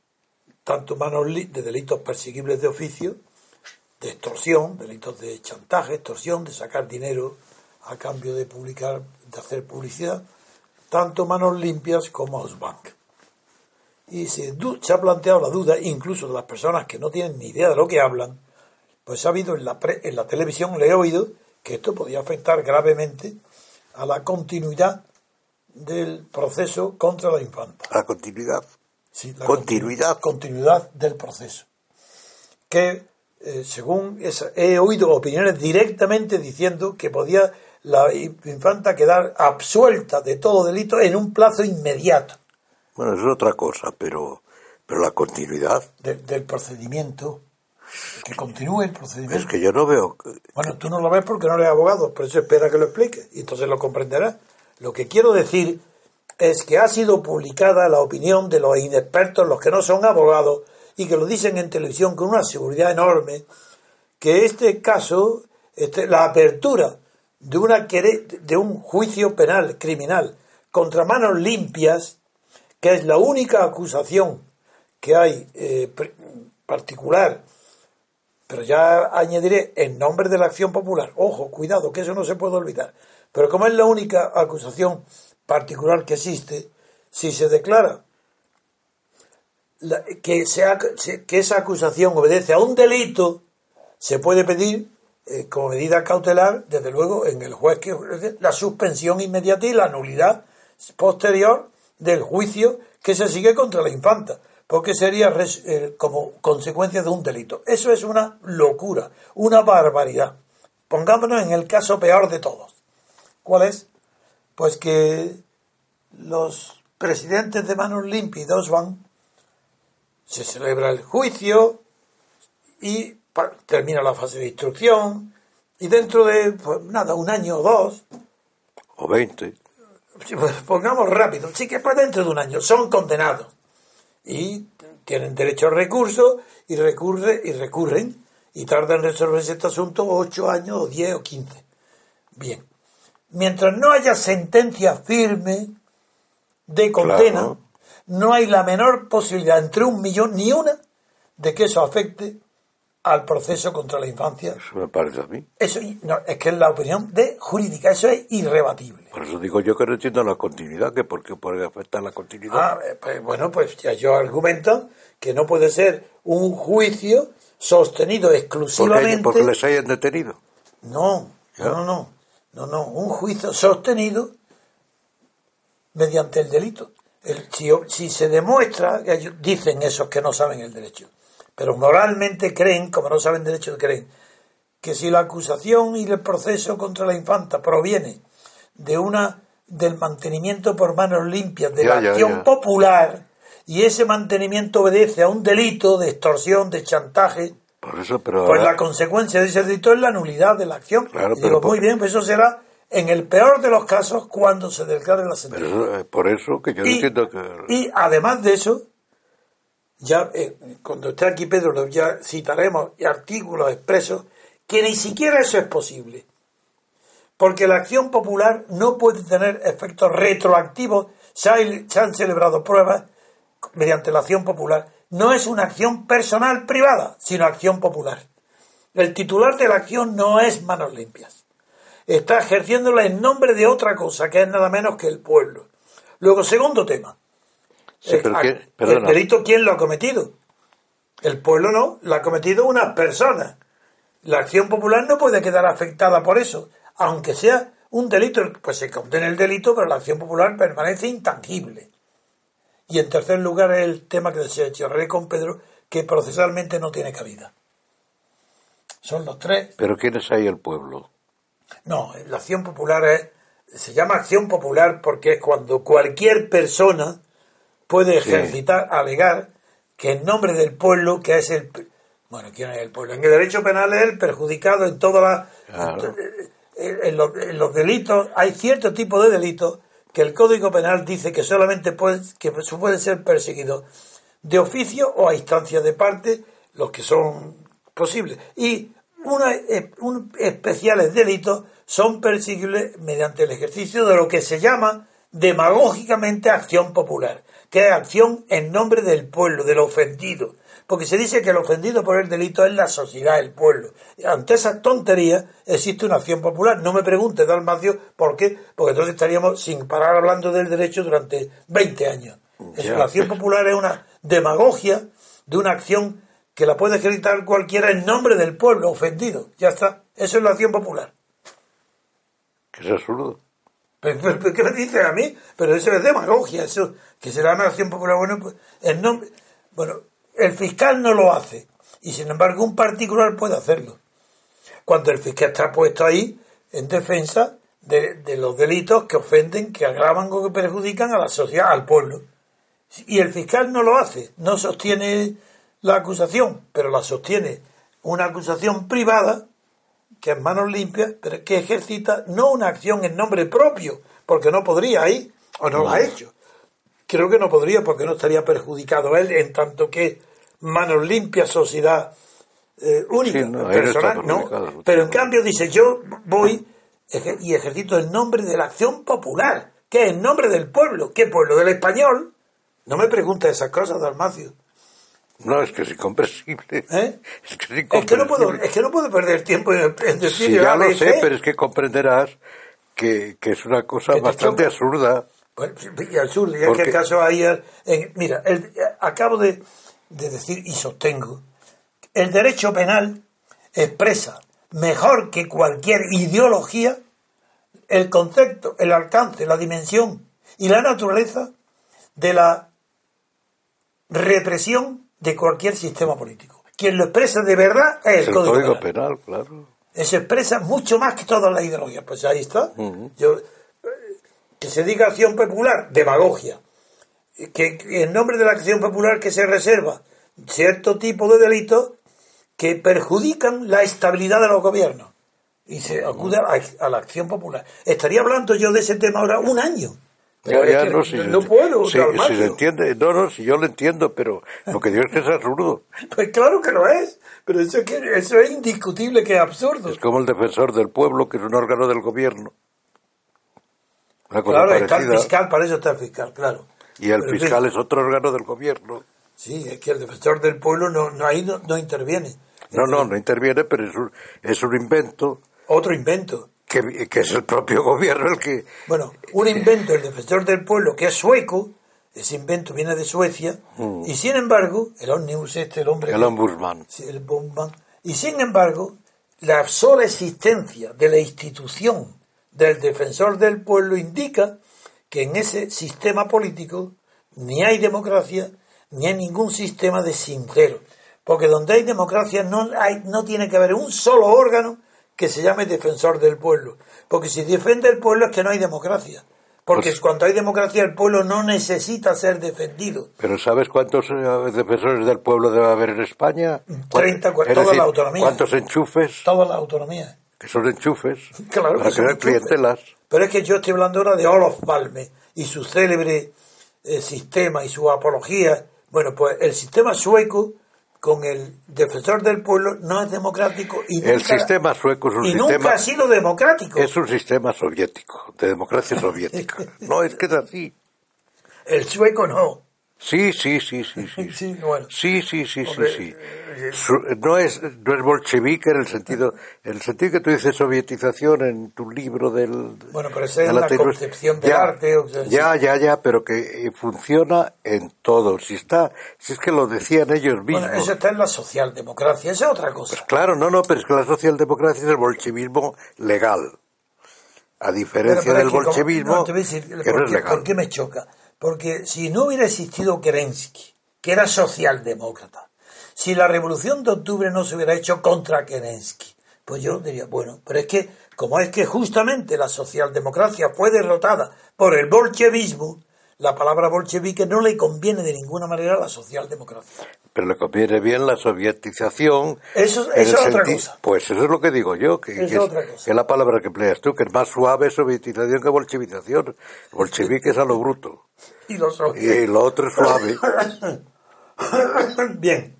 tanto manos de delitos perseguibles de oficio, de extorsión, delitos de chantaje, extorsión, de sacar dinero a cambio de publicar, de hacer publicidad, tanto manos limpias como Ausbank. Y se, se ha planteado la duda, incluso de las personas que no tienen ni idea de lo que hablan, pues ha habido en la, pre- en la televisión, le he oído, que esto podía afectar gravemente a la continuidad del proceso contra la infanta. La continuidad. Sí, la Continuidad. continu- Continuidad del proceso. Que, eh, según esa- he oído opiniones directamente diciendo que podía la infanta quedar absuelta de todo delito en un plazo inmediato Bueno, es otra cosa, pero, pero la continuidad. de- del procedimiento. Que continúe el procedimiento. Es que yo no veo. Bueno, tú no lo ves porque no eres abogado, por eso espera que lo explique y entonces lo comprenderás. Lo que quiero decir es que ha sido publicada la opinión de los inexpertos, los que no son abogados, y que lo dicen en televisión con una seguridad enorme, que este caso, este, la apertura de, una de un juicio penal, criminal, contra manos limpias, que es la única acusación que hay eh, particular pero ya añadiré en nombre de la acción popular. Ojo, cuidado, que eso no se puede olvidar. Pero como es la única acusación particular que existe, si se declara la- que, que esa acusación obedece a un delito, se puede pedir eh, como medida cautelar, desde luego, en el juez que la suspensión inmediata y la nulidad posterior del juicio que se sigue contra la infanta, porque sería como consecuencia de un delito. Eso es una locura, una barbaridad. Pongámonos en el caso peor de todos. ¿Cuál es? Pues que los presidentes de Manos Limpias Dosban se celebra el juicio y termina la fase de instrucción y dentro de pues, nada un año o dos O 20. Sí, pues, pongamos rápido, sí que pues dentro de un año son condenados y tienen derecho a recurso y recurre y recurren y tardan en resolverse este asunto ocho años o diez o quince. Bien, mientras no haya sentencia firme de condena, Claro. no hay la menor posibilidad entre un millón ni una de que eso afecte al proceso contra la infancia. Eso me parece a mí. Eso no, es que es la opinión de jurídica, eso es irrebatible. Por eso digo yo que no entiendo la continuidad, que por qué puede afectar la continuidad. Ah, eh, pues, bueno, pues ya yo argumentan que no puede ser un juicio sostenido porque, exclusivamente. porque les hayan detenido. No, ¿Ya? no, no, no, no, un juicio sostenido mediante el delito. El- si, si se demuestra, dicen esos que no saben el derecho, pero moralmente creen, como no saben derecho, creen que si la acusación y el proceso contra la infanta proviene de una del mantenimiento por manos limpias de Ya, la ya, acción ya. popular y ese mantenimiento obedece a un delito de extorsión, de chantaje, Por eso, pero pues ahora- la consecuencia de ese delito es la nulidad de la acción. Claro, y digo, por- muy bien, pues eso será en el peor de los casos cuando se declare la pero sentencia. eso, por eso que yo y, entiendo que... y además de eso, ya eh, cuando esté aquí Pedro, ya citaremos artículos expresos que ni siquiera eso es posible. Porque la acción popular no puede tener efectos retroactivos. Se han celebrado pruebas mediante la acción popular. No es una acción personal privada, sino acción popular. El titular de la acción no es manos limpias. Está ejerciéndola en nombre de otra cosa, que es nada menos que el pueblo. Luego, segundo tema. Sí, Eh, pero el delito, ¿quién lo ha cometido? El pueblo no, lo ha cometido unas personas. La acción popular no puede quedar afectada por eso, aunque sea un delito, pues se condena el delito, pero la acción popular permanece intangible. Y en tercer lugar el tema que se charlaré con Pedro, que procesalmente no tiene cabida. Son los tres. Pero ¿quién es ahí el pueblo? No, la acción popular es, se llama acción popular porque es cuando cualquier persona puede Sí. ejercitar, alegar que en nombre del pueblo, que es el... Bueno, ¿quién es el pueblo? En el derecho penal es el perjudicado en todas las... Claro. En, en los, en los delitos, hay cierto tipo de delitos que el Código Penal dice que solamente puede, que puede ser perseguido de oficio o a instancia de parte, los que son posibles. Y una, eh, un, especiales delitos son perseguibles mediante el ejercicio de lo que se llama demagógicamente acción popular, que es acción en nombre del pueblo, del ofendido. Porque se dice que el ofendido por el delito es la sociedad, el pueblo. Y ante esas tonterías existe una acción popular. No me pregunte, Dalmacio, ¿por qué? Porque entonces estaríamos sin parar hablando del derecho durante 20 años. La acción popular es una demagogia de una acción que la puede ejercitar cualquiera en nombre del pueblo ofendido. Ya está. Eso es la acción popular. Que es absurdo. ¿Pero, qué me dices a mí? Pero eso es demagogia, eso que será una acción popular. Bueno, pues el nombre, bueno, el fiscal no lo hace y sin embargo un particular puede hacerlo. Cuando el fiscal está puesto ahí en defensa de, de los delitos que ofenden, que agravan o que perjudican a la sociedad, al pueblo. Y el fiscal no lo hace, no sostiene la acusación, pero la sostiene una acusación privada que es manos limpias, pero que ejercita no una acción en nombre propio, porque no podría ahí, o no la ha hecho. Creo que no podría, porque no estaría perjudicado él, en tanto que manos limpias, sociedad eh, única, Sí, no, personal, no. Pero en cambio dice, yo voy y ejercito en nombre de la acción popular, que es en nombre del pueblo. ¿Qué pueblo? Del español. No me preguntes esas cosas, Dalmacio. No, es que es incomprensible. ¿Eh? Es que es Es que no puedo, incomprensible. es que no puedo perder tiempo en, en decir Sí, ya lo sé, pero es que comprenderás que, que es una cosa Que te bastante choca. absurda. Bueno, y absurdo, ya que Porque- el caso ahí, es- en- mira, el- acabo de, de decir y sostengo, el derecho penal expresa mejor que cualquier ideología el concepto, el alcance, la dimensión y la naturaleza de la represión de cualquier sistema político. Quien lo expresa de verdad es el, Es el Código, Código Penal. Penal, claro. Se expresa mucho más que todas las ideologías. Pues ahí está. Yo, eh, que se diga acción popular, demagogia. Que, que en nombre de la acción popular que se reserva cierto tipo de delitos que perjudican la estabilidad de los gobiernos. Y se acude a a la acción popular. Estaría hablando yo de ese tema ahora un año. Pero Ya, es ya, que no, si, no puedo, si, si se entiende, no, no, si yo lo entiendo, pero lo que digo es que es absurdo. (laughs) Pues claro que lo es. Pero eso, eso es indiscutible que es absurdo. Es como el defensor del pueblo, que es un órgano del gobierno. Una cosa Claro, está el fiscal, para eso está el fiscal, claro. Y el Pero, fiscal es otro órgano del gobierno. Sí, es que el defensor del pueblo no, no ahí no, no interviene. No, no, no interviene, pero es un, es un invento Otro invento. Que, que es el propio gobierno el que... Bueno, un invento, el defensor del pueblo, que es sueco, ese invento viene de Suecia, y sin embargo, el Omnibus este, el hombre... Mm. El ombudsman. Sí, el Bomban. Y sin embargo, la sola existencia de la institución del defensor del pueblo indica que en ese sistema político ni hay democracia ni hay ningún sistema de sincero. Porque donde hay democracia no, hay, no tiene que haber un solo órgano que se llame defensor del pueblo. Porque si defiende el pueblo es que no hay democracia. Porque Pues- cuando hay democracia el pueblo no necesita ser defendido. Pero ¿sabes cuántos eh, defensores del pueblo debe haber en España? 30, Es toda la autonomía. ¿Cuántos enchufes? Toda la autonomía. Que son enchufes. (laughs) Claro, para que crear enchufes. clientelas. Pero es que yo estoy hablando ahora de Olof Palme y su célebre eh, sistema y su apología. Bueno, pues el sistema sueco con el defensor del pueblo no es democrático y El nunca- sistema sueco es un y sistema... nunca ha sido democrático. Es un sistema soviético, de democracia soviética. (laughs) No, es que es así. El sueco no. Sí, sí, sí, sí, sí. (laughs) Sí, bueno. Sí, sí, sí, sí, Hombre, sí. eh, Su- no es no es bolchevique en el sentido (laughs) en el sentido que tú dices sovietización en tu libro del Bueno, pero esa es de la concepción del Ya, arte, o sea, ya ya ya pero que eh, funciona en todo si está si es que lo decían ellos mismos Bueno, eso está en la socialdemocracia, esa es otra cosa. claro no no pero es que la socialdemocracia es el bolchevismo legal a diferencia Pero- pero del como- bolchevismo no, te voy a decir, que ¿por, no es legal por qué me choca? Porque si no hubiera existido Kerensky, que era socialdemócrata, si la revolución de octubre no se hubiera hecho contra Kerensky, pues yo diría, bueno, pero es que, como es que justamente la socialdemocracia fue derrotada por el bolchevismo, la palabra bolchevique no le conviene de ninguna manera a la socialdemocracia. pero le conviene bien la sovietización. Eso- es otra cosa. Pues eso es lo que digo yo, que, que es es, otra cosa. que es la palabra que empleas tú, que es más suave sovietización que bolchevización. Bolchevique es a lo bruto. Y los Y lo otro es suave. (coughs) Bien,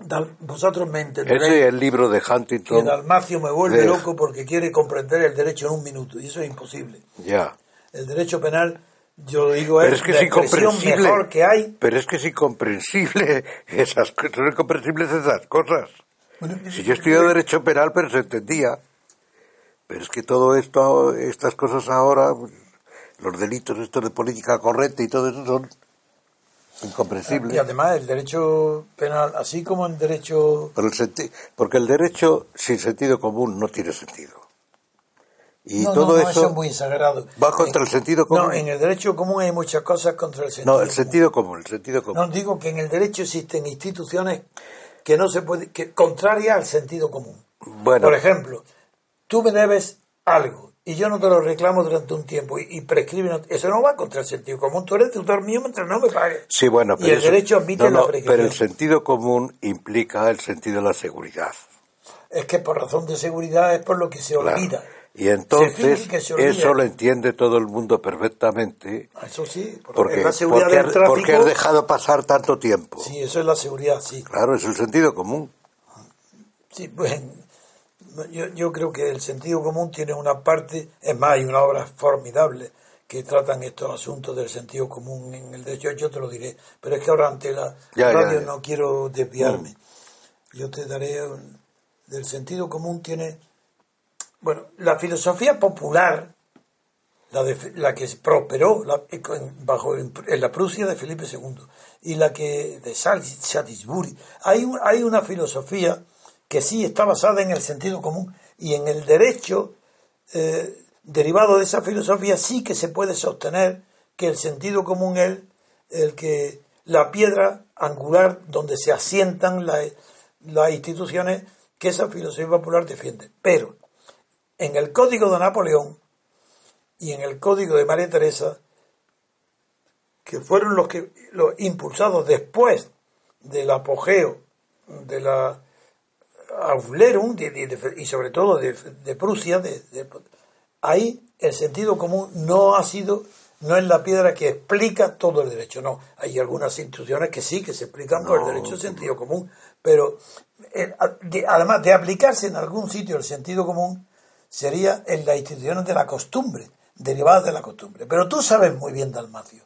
Dal- vosotros me Ese entenderéis. es el libro de que Huntington. Dalmacio me vuelve de- loco porque quiere comprender el derecho en un minuto y eso es imposible. Ya. El derecho penal, yo digo, Pero es que la es incomprensible. mejor que hay. Pero es que es incomprensible. (laughs) Esas, son incomprensibles esas cosas. Bueno, Si yo he estudiado Derecho Penal, pero se entendía. Pero es que todo esto, estas cosas ahora, los delitos estos de política correcta y todo eso son Y incomprensibles. además el derecho penal, así como el derecho... Por el senti- porque el derecho sin sentido común no tiene sentido. Y no, todo no, no, eso es muy exagerado. va contra En- el sentido común. No, en el derecho común hay muchas cosas contra el sentido No, el común. sentido común, el sentido No común. digo que en el derecho existen instituciones que no se puede, que contrarias al sentido común. Bueno, Por ejemplo, tú me debes algo y yo no te lo reclamo durante un tiempo y, y prescribe, no- eso no va contra el sentido común. Tú eres tutor mío mientras no me pagues. sí, bueno, y pero el eso- derecho admite no, la no, prescripción. pero el sentido común implica el sentido de la seguridad. Es que por razón de seguridad es por lo que se Claro. olvida. Y entonces eso lo entiende todo el mundo perfectamente Eso sí, porque, porque, es la seguridad porque, del tráfico. porque has dejado pasar tanto tiempo. Sí, eso es la seguridad, sí. Claro, es el sentido común. Sí, pues yo, yo creo que el sentido común tiene una parte, es más, hay una obra formidable que tratan estos asuntos del sentido común en el derecho, yo te lo diré, pero es que ahora ante la Ya, radio ya. no quiero desviarme. Yo te daré un- del sentido común tiene, bueno, la filosofía popular, la, de- la que prosperó en- bajo en la Prusia de Felipe II y la que de Sal- Salisbury, hay, un- hay una filosofía que sí está basada en el sentido común y en el derecho eh, derivado de esa filosofía sí que se puede sostener que el sentido común es el que la piedra angular donde se asientan la- las instituciones que esa filosofía popular defiende. Pero en el código de Napoleón y en el código de María Teresa, que fueron los que los impulsados después del apogeo de la Aufklärung y sobre todo de, de Prusia, de- de- ahí el sentido común no ha sido, no es la piedra que explica todo el derecho, no. Hay algunas instituciones que sí, que se explican por el derecho del sentido común, pero eh, a- de- además de aplicarse en algún sitio el sentido común, sería en las instituciones de la costumbre, derivadas de la costumbre. Pero tú sabes muy bien, Dalmacio,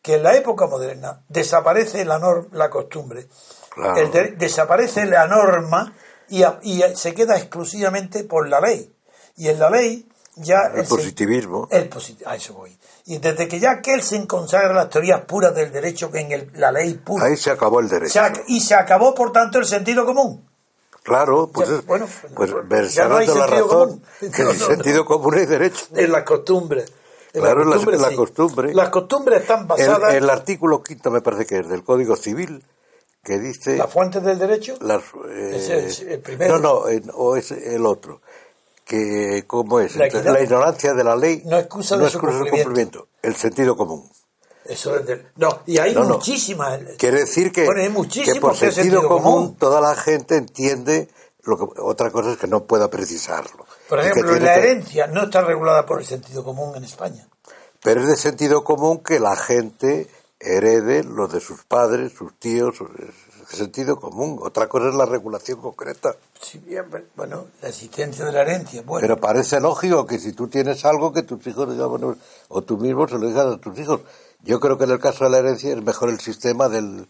que en la época moderna desaparece la, norma, la costumbre, Claro. el de- desaparece la norma y, a- y se queda exclusivamente por la ley. Y en la ley ya... El positivismo. el posit- a eso voy. Y desde que ya Kelsen consagra las teorías puras del derecho en el- la ley pura, Ahí se acabó el derecho. y se acabó, por tanto, el sentido común. Claro, pues, Ya, es- bueno, pues pues, ya no serás de la razón, que No, el no, sentido común es derecho. En las costumbres. En Claro, la- en la sí. costumbre. Las costumbres están basadas el artículo quinto me parece que es del Código Civil, que dice... las fuentes del derecho. las, eh, Ese es el primero. No, no, o es el otro. Que, ¿cómo es? La Entonces, la ignorancia de la ley No excusa de su cumplimiento. cumplimiento. El sentido común. Eso es del- no, y hay No, no. muchísimas. Quiere decir que, Bueno, que por sentido, sentido común, común. toda la gente entiende lo que otra cosa es que no pueda precisarlo. Por ejemplo, la que- herencia no está regulada por el sentido común en España. Pero es de sentido común que la gente herede los de sus padres, sus tíos, es sentido común. Otra cosa es la regulación concreta. Sí, bien, bueno, la existencia de la herencia. Bueno. Pero parece lógico que si tú tienes algo que tus hijos digan, bueno, o tú mismo se lo digas a tus hijos. Yo creo que en el caso de la herencia es mejor el sistema del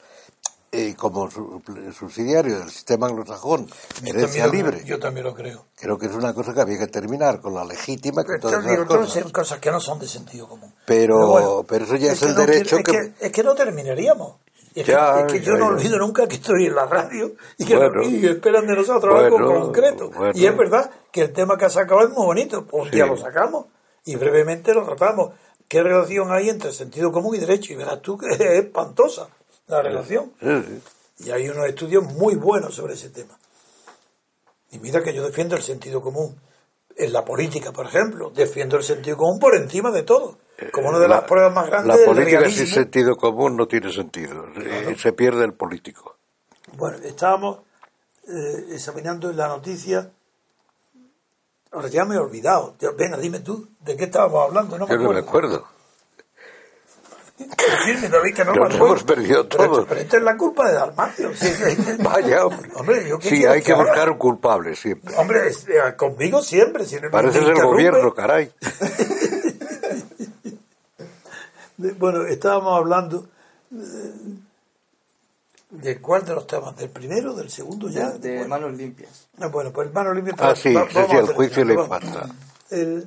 eh, como su- subsidiario del sistema anglosajón, Yo herencia lo libre. creo, Yo también lo creo. Creo que es una cosa que había que terminar con la legítima, con todas digo, cosas. son cosas que no son de sentido común. Pero- pero eso ya es el no derecho es que- Es que no terminaríamos. Es, Ya, que, es que yo no ya. olvido nunca que estoy en la radio y que Bueno. y esperan de nosotros Bueno, algo concreto. bueno. Y es verdad que el tema que ha sacado es muy bonito. Un Sí. día lo sacamos y brevemente lo tratamos. ¿Qué relación hay entre sentido común y derecho? Y verás tú que es espantosa la relación. Y hay unos estudios muy buenos sobre ese tema. Y mira que yo defiendo el sentido común. En la política, por ejemplo, defiendo el sentido común por encima de todo. Como una de las La- pruebas más grandes La política sin sentido común no tiene sentido. Eh, Se pierde el político. Bueno, estábamos eh, examinando la noticia. Ahora ya me he olvidado. Venga, dime tú, ¿de qué estábamos hablando? No me Yo no me acuerdo. acuerdo. Decirme, David, que no Nos me acuerdo. hemos perdido Pero esto- todos. Pero esta es la culpa de Dalmacio. Sí. (laughs) Vaya, hombre. Hombre, ¿yo Sí, hay que buscar un culpable siempre. Hombre, es- eh, conmigo siempre. Si Pareces el gobierno, caray. (laughs) Bueno, estábamos hablando eh, de cuál de los temas, del primero, del segundo ya. De, de bueno, manos limpias. Ah, bueno, pues mano limpia. Ah, sí, va- sí, sí, el juicio le falta. El-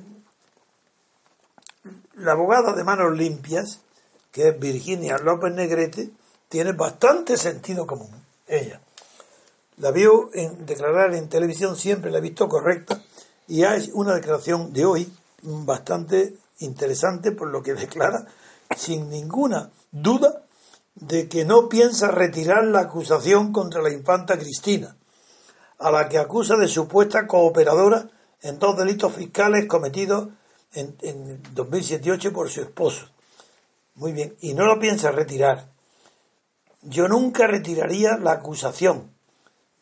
la abogada de manos limpias, que es Virginia López Negrete, tiene bastante sentido común. Ella. La vio en declarar en televisión, siempre la he visto correcta, y hay una declaración de hoy bastante interesante por lo que (laughs) declara, sin ninguna duda, de que no piensa retirar la acusación contra la infanta Cristina, a la que acusa de supuesta cooperadora en dos delitos fiscales cometidos en, en 2018 por su esposo. Muy bien, y no lo piensa retirar. Yo nunca retiraría la acusación.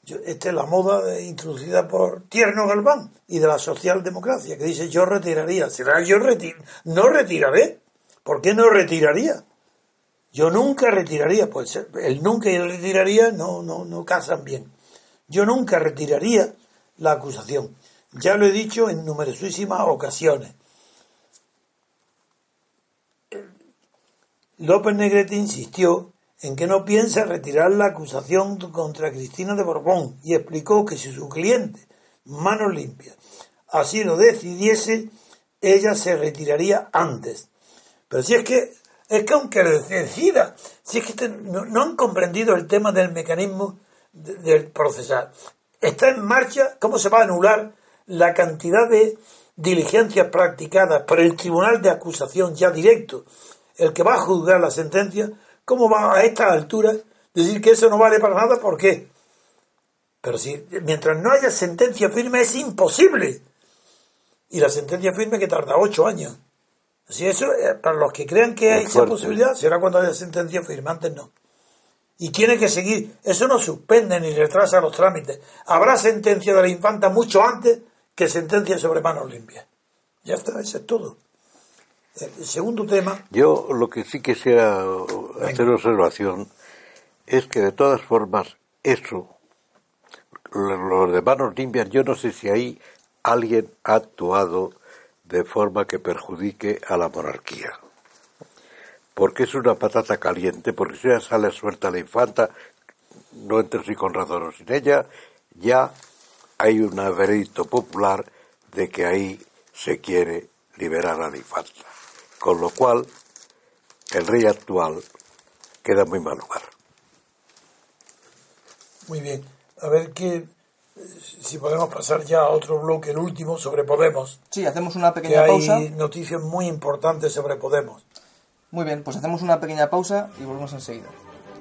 Yo- esta es la moda introducida por Tierno Galván y de la socialdemocracia, que dice yo retiraría. ¿Será yo reti- no retiraré? ¿Por qué no retiraría? Yo nunca retiraría, pues el nunca y el retiraría no, no, no casan bien. Yo nunca retiraría la acusación. Ya lo he dicho en numerosísimas ocasiones. López Negrete insistió en que no piensa retirar la acusación contra Cristina de Borbón y explicó que si su cliente, manos limpias, así lo decidiese, ella se retiraría antes. Pero si es que, es que aunque lo decida, si es que este- no, han comprendido el tema del mecanismo de- del procesal. Está en marcha, ¿cómo se va a anular la cantidad de diligencias practicadas por el tribunal de acusación ya directo, el que va a juzgar la sentencia? ¿Cómo va a estas alturas decir que eso no vale para nada? ¿Por qué? Pero si mientras no haya sentencia firme es imposible. Y la sentencia firme que tarda ocho años. Si eso, eh, para los que crean que hay Es esa posibilidad, será cuando haya sentencia firme, antes no. Y tiene que seguir. Eso no suspende ni retrasa los trámites. Habrá sentencia de la infanta mucho antes que sentencia sobre manos limpias. Ya está, eso es todo. El segundo tema, Yo lo que sí quisiera hacer observación es que de todas formas eso, lo lo de manos limpias, yo no sé si ahí alguien ha actuado de forma que perjudique a la monarquía. Porque es una patata caliente, porque si ya sale suelta la infanta, no entre si con razón o sin ella, ya hay un veredicto popular de que ahí se quiere liberar a la infanta. Con lo cual, el rey actual queda muy mal lugar. muy bien. A ver qué, si podemos pasar ya a otro bloque, el último, sobre Podemos. Sí, hacemos una Que pequeña hay pausa. noticias muy importantes sobre Podemos. Muy bien, pues hacemos una pequeña pausa y volvemos enseguida.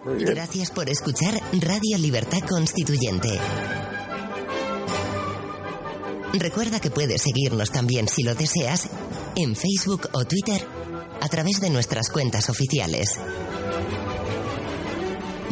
Gracias por escuchar Radio Libertad Constituyente. Recuerda que puedes seguirnos también si lo deseas en Facebook o Twitter a través de nuestras cuentas oficiales.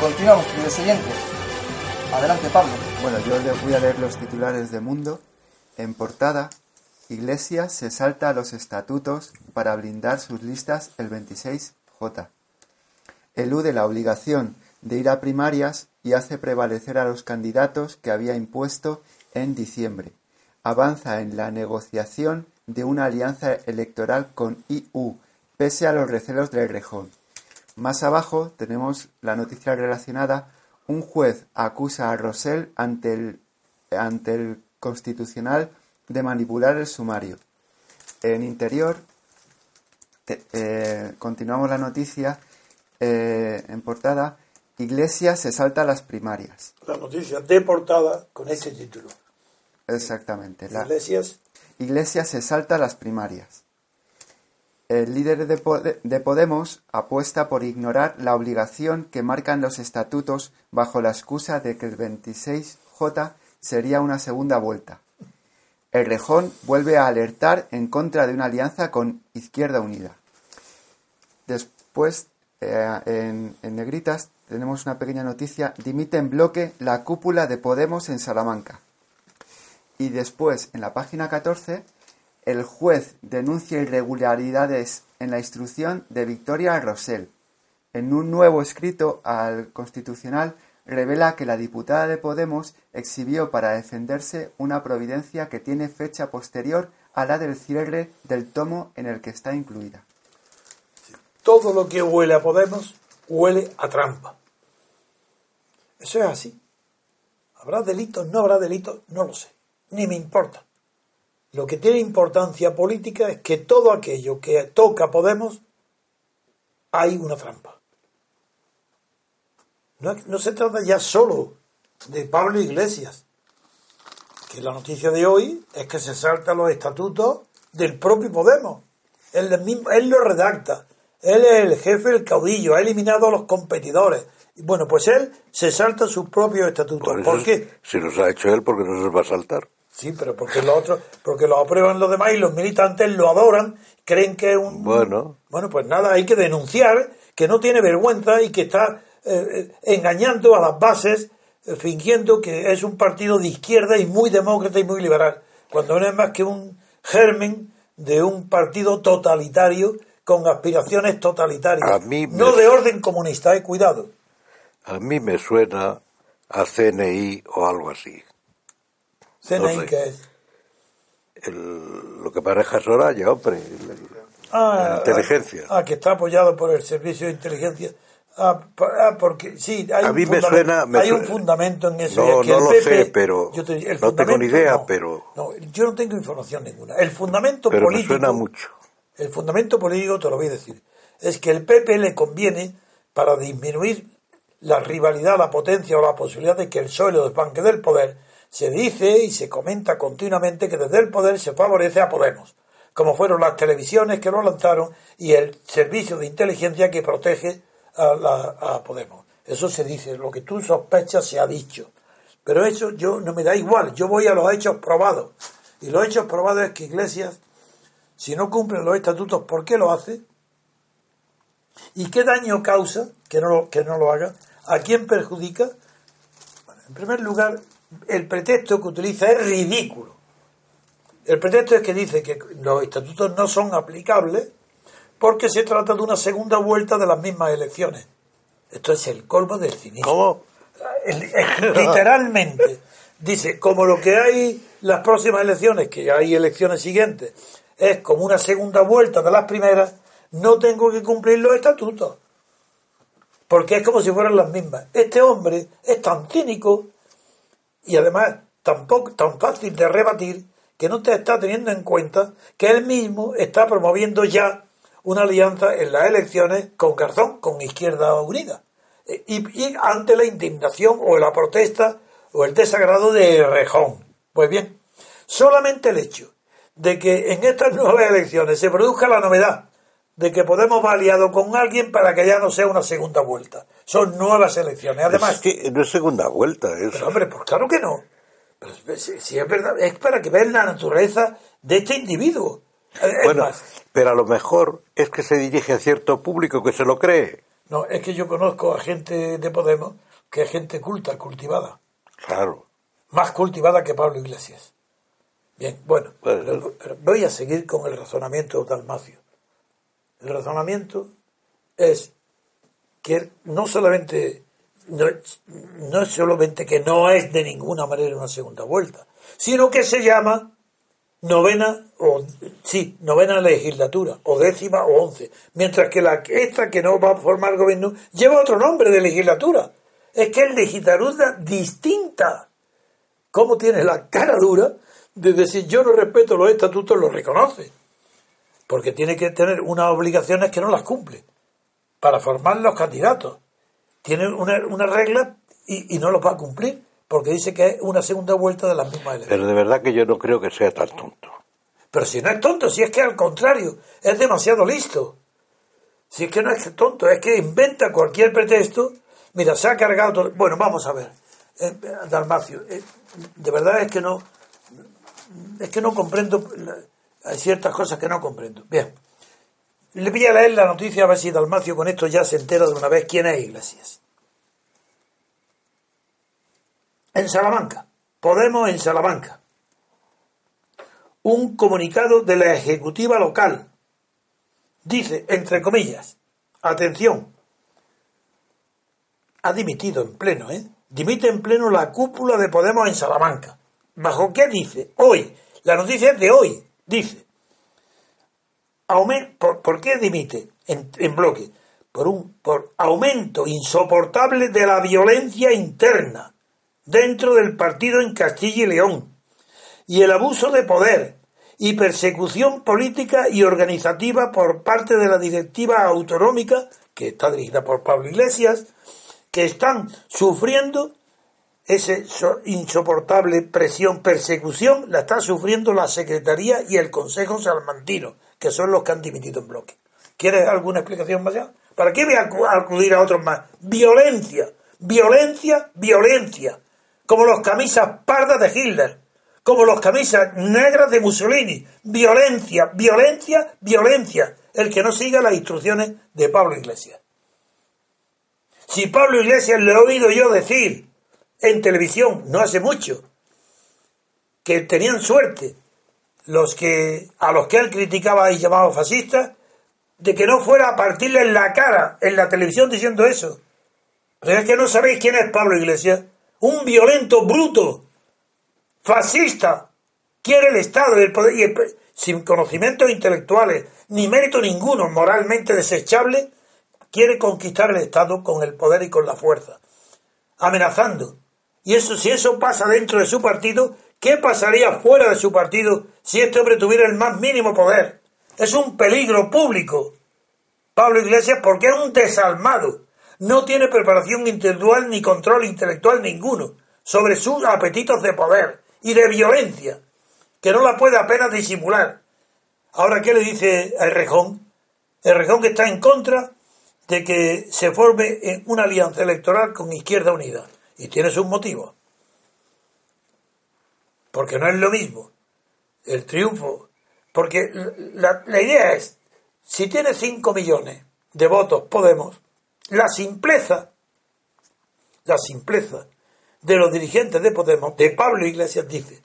Continuamos, queridos oyentes. Adelante, Pablo. Bueno, yo les voy a leer los titulares de Mundo. En portada, Iglesias se salta a los estatutos para blindar sus listas el 26J. Elude la obligación de ir a primarias y hace prevalecer a los candidatos que había impuesto en diciembre. Avanza en la negociación de una alianza electoral con IU, pese a los recelos del Rejón. Más abajo tenemos la noticia relacionada. Un juez acusa a Rosell ante el, ante el Constitucional de manipular el sumario. En interior, eh, continuamos la noticia eh, en portada. Iglesia se salta a las primarias. La noticia de portada con ese título. Exactamente. La, Iglesias. Iglesia se salta a las primarias. El líder de, de, Podemos apuesta por ignorar la obligación que marcan los estatutos bajo la excusa de que el 26J sería una segunda vuelta. El Rejón vuelve a alertar en contra de una alianza con Izquierda Unida. Después, eh, en, en negritas, tenemos una pequeña noticia. Dimite en bloque la cúpula de Podemos en Salamanca. Y después, en la página 14, el juez denuncia irregularidades en la instrucción de Victoria Rosell. En un nuevo escrito al Constitucional revela que la diputada de Podemos exhibió para defenderse una providencia que tiene fecha posterior a la del cierre del tomo en el que está incluida. Todo lo que huele a Podemos huele a trampa. Eso es así. ¿Habrá delitos? ¿No habrá delitos? No lo sé. Ni me importa. Lo que tiene importancia política es que todo aquello que toca Podemos hay una trampa. No, no, se trata ya solo de Pablo Iglesias, que la noticia de hoy es que se saltan los estatutos del propio Podemos. Él, mismo, él lo redacta, él es el jefe, el caudillo, ha eliminado a los competidores. Bueno, pues él se salta sus propios estatutos. Por, ¿Por eso, qué? Si los ha hecho él, porque no se los va a saltar. Sí, pero porque los otros, porque lo aprueban los demás y los militantes lo adoran, creen que es un... Bueno. Bueno, pues nada, hay que denunciar que no tiene vergüenza y que está eh, engañando a las bases, eh, fingiendo que es un partido de izquierda y muy demócrata y muy liberal, cuando no es más que un germen de un partido totalitario con aspiraciones totalitarias, A mí me- no de orden comunista, eh, cuidado. A mí me suena a CNI o algo así. Sé. que es. El- lo que maneja Soraya, hombre. el- el- Ah, La inteligencia. Ah, que está apoyado por el servicio de inteligencia. Ah, ah, porque sí, hay, A un, me fundamento, suena- me hay un suena- fundamento en eso. No, y es que no el lo PP sé, pero yo te- el no tengo ni idea, no. pero- No, yo no tengo información ninguna. El fundamento Pero me político. suena mucho. El fundamento político, te lo voy a decir, es que el PP le conviene para disminuir la rivalidad, la potencia o la posibilidad de que el PSOE lo desbanque del poder. Se dice y se comenta continuamente que desde el poder se favorece a Podemos, como fueron las televisiones que lo lanzaron y el servicio de inteligencia que protege a, la- Podemos. Eso se dice, lo que tú sospechas se ha dicho. Pero eso yo no me da igual, yo voy a los hechos probados. Y los hechos probados es que Iglesias si no cumple los estatutos, ¿por qué lo hace? ¿Y qué daño causa que no que no lo haga? ¿A quién perjudica? Bueno, en primer lugar, el pretexto que utiliza es ridículo. El pretexto es que dice que los estatutos no son aplicables porque se trata de una segunda vuelta de las mismas elecciones. Esto es el colmo del cinismo. Literalmente dice como lo que hay las próximas elecciones que hay elecciones siguientes es como una segunda vuelta de las primeras no tengo que cumplir los estatutos porque es como si fueran las mismas este hombre es tan cínico y además tampoco tan fácil de rebatir que no te está teniendo en cuenta que él mismo está promoviendo ya una alianza en las elecciones con Garzón, con Izquierda Unida. Y, y ante la indignación o la protesta o el desagrado de Rejón. Pues bien, solamente el hecho de que en estas (laughs) nuevas elecciones se produzca la novedad de que Podemos va aliado con alguien para que ya no sea una segunda vuelta. Son nuevas elecciones. Además, Es que no es segunda vuelta, es... pero, hombre, pues claro que no. Pero, si, si es verdad, es para que vean la naturaleza de este individuo. Es Bueno, más, pero a lo mejor es que se dirige a cierto público que se lo cree. no, es que yo conozco a gente de Podemos que es gente culta, cultivada. Claro. Más cultivada que Pablo Iglesias. Bien, bueno, Pues, pero- pero voy a seguir con el razonamiento de Dalmacio. El razonamiento es que no solamente no, no es solamente que no es de ninguna manera una segunda vuelta, sino que se llama novena o sí, novena legislatura, o décima o once, mientras que la esta que no va a formar gobierno lleva otro nombre de legislatura. Es que es legislatura distinta. ¿Cómo tiene la cara dura de decir yo no respeto los estatutos, los reconoce? Porque tiene que tener unas obligaciones que no las cumple para formar los candidatos. Tiene una- unas reglas y, y no los va a cumplir porque dice que es una segunda vuelta de las mismas elecciones. Pero de verdad que yo no creo que sea tan tonto. Pero si no es tonto, si es que al contrario, es demasiado listo. Si es que no es tonto, es que inventa cualquier pretexto. Mira, se ha cargado todo. Bueno, vamos a ver. Eh, Dalmacio, eh, de verdad es que no. Es que no comprendo. Hay ciertas cosas que no comprendo. Bien. Le voy a leer la noticia a ver si Dalmacio con esto ya se entera de una vez quién es Iglesias. En Salamanca. Podemos en Salamanca un comunicado de la ejecutiva local. Dice, entre comillas, atención, ha dimitido en pleno, ¿eh? Dimite en pleno la cúpula de Podemos en Salamanca. ¿Bajo qué dice? Hoy. La noticia es de hoy. Dice, ¿por, por qué dimite en, en bloque? Por un por aumento insoportable de la violencia interna dentro del partido en Castilla y León y el abuso de poder y persecución política y organizativa por parte de la directiva autonómica, que está dirigida por Pablo Iglesias, que están sufriendo esa insoportable presión, persecución, la está sufriendo la Secretaría y el Consejo Salmantino, que son los que han dimitido en bloque. ¿Quieres alguna explicación más allá? ¿Para qué voy a acu- a acudir a otros más? Violencia, violencia, violencia. Como los camisas pardas de Hitler, como los camisas negras de Mussolini. Violencia, violencia, violencia. El que no siga las instrucciones de Pablo Iglesias. Si Pablo Iglesias le he oído yo decir en televisión, no hace mucho, que tenían suerte los que a los que él criticaba y llamaba fascistas, de que no fuera a partirle en la cara en la televisión diciendo eso. Pero es que no sabéis quién es Pablo Iglesias. Un violento bruto, fascista, quiere el Estado y el poder, y el- sin conocimientos intelectuales, ni mérito ninguno, moralmente desechable, quiere conquistar el Estado con el poder y con la fuerza, amenazando. Y eso, si eso pasa dentro de su partido, ¿qué pasaría fuera de su partido si este hombre tuviera el más mínimo poder? Es un peligro público. Pablo Iglesias porque es un desalmado. No tiene preparación intelectual ni control intelectual ninguno sobre sus apetitos de poder y de violencia, que no la puede apenas disimular. Ahora, ¿qué le dice a Errejón? Errejón que está en contra de que se forme una alianza electoral con Izquierda Unida. Y tiene sus motivos. Porque no es lo mismo el triunfo. Porque la, idea es, si tiene 5 millones de votos Podemos, la simpleza, la simpleza de los dirigentes de Podemos, de Pablo Iglesias, dice,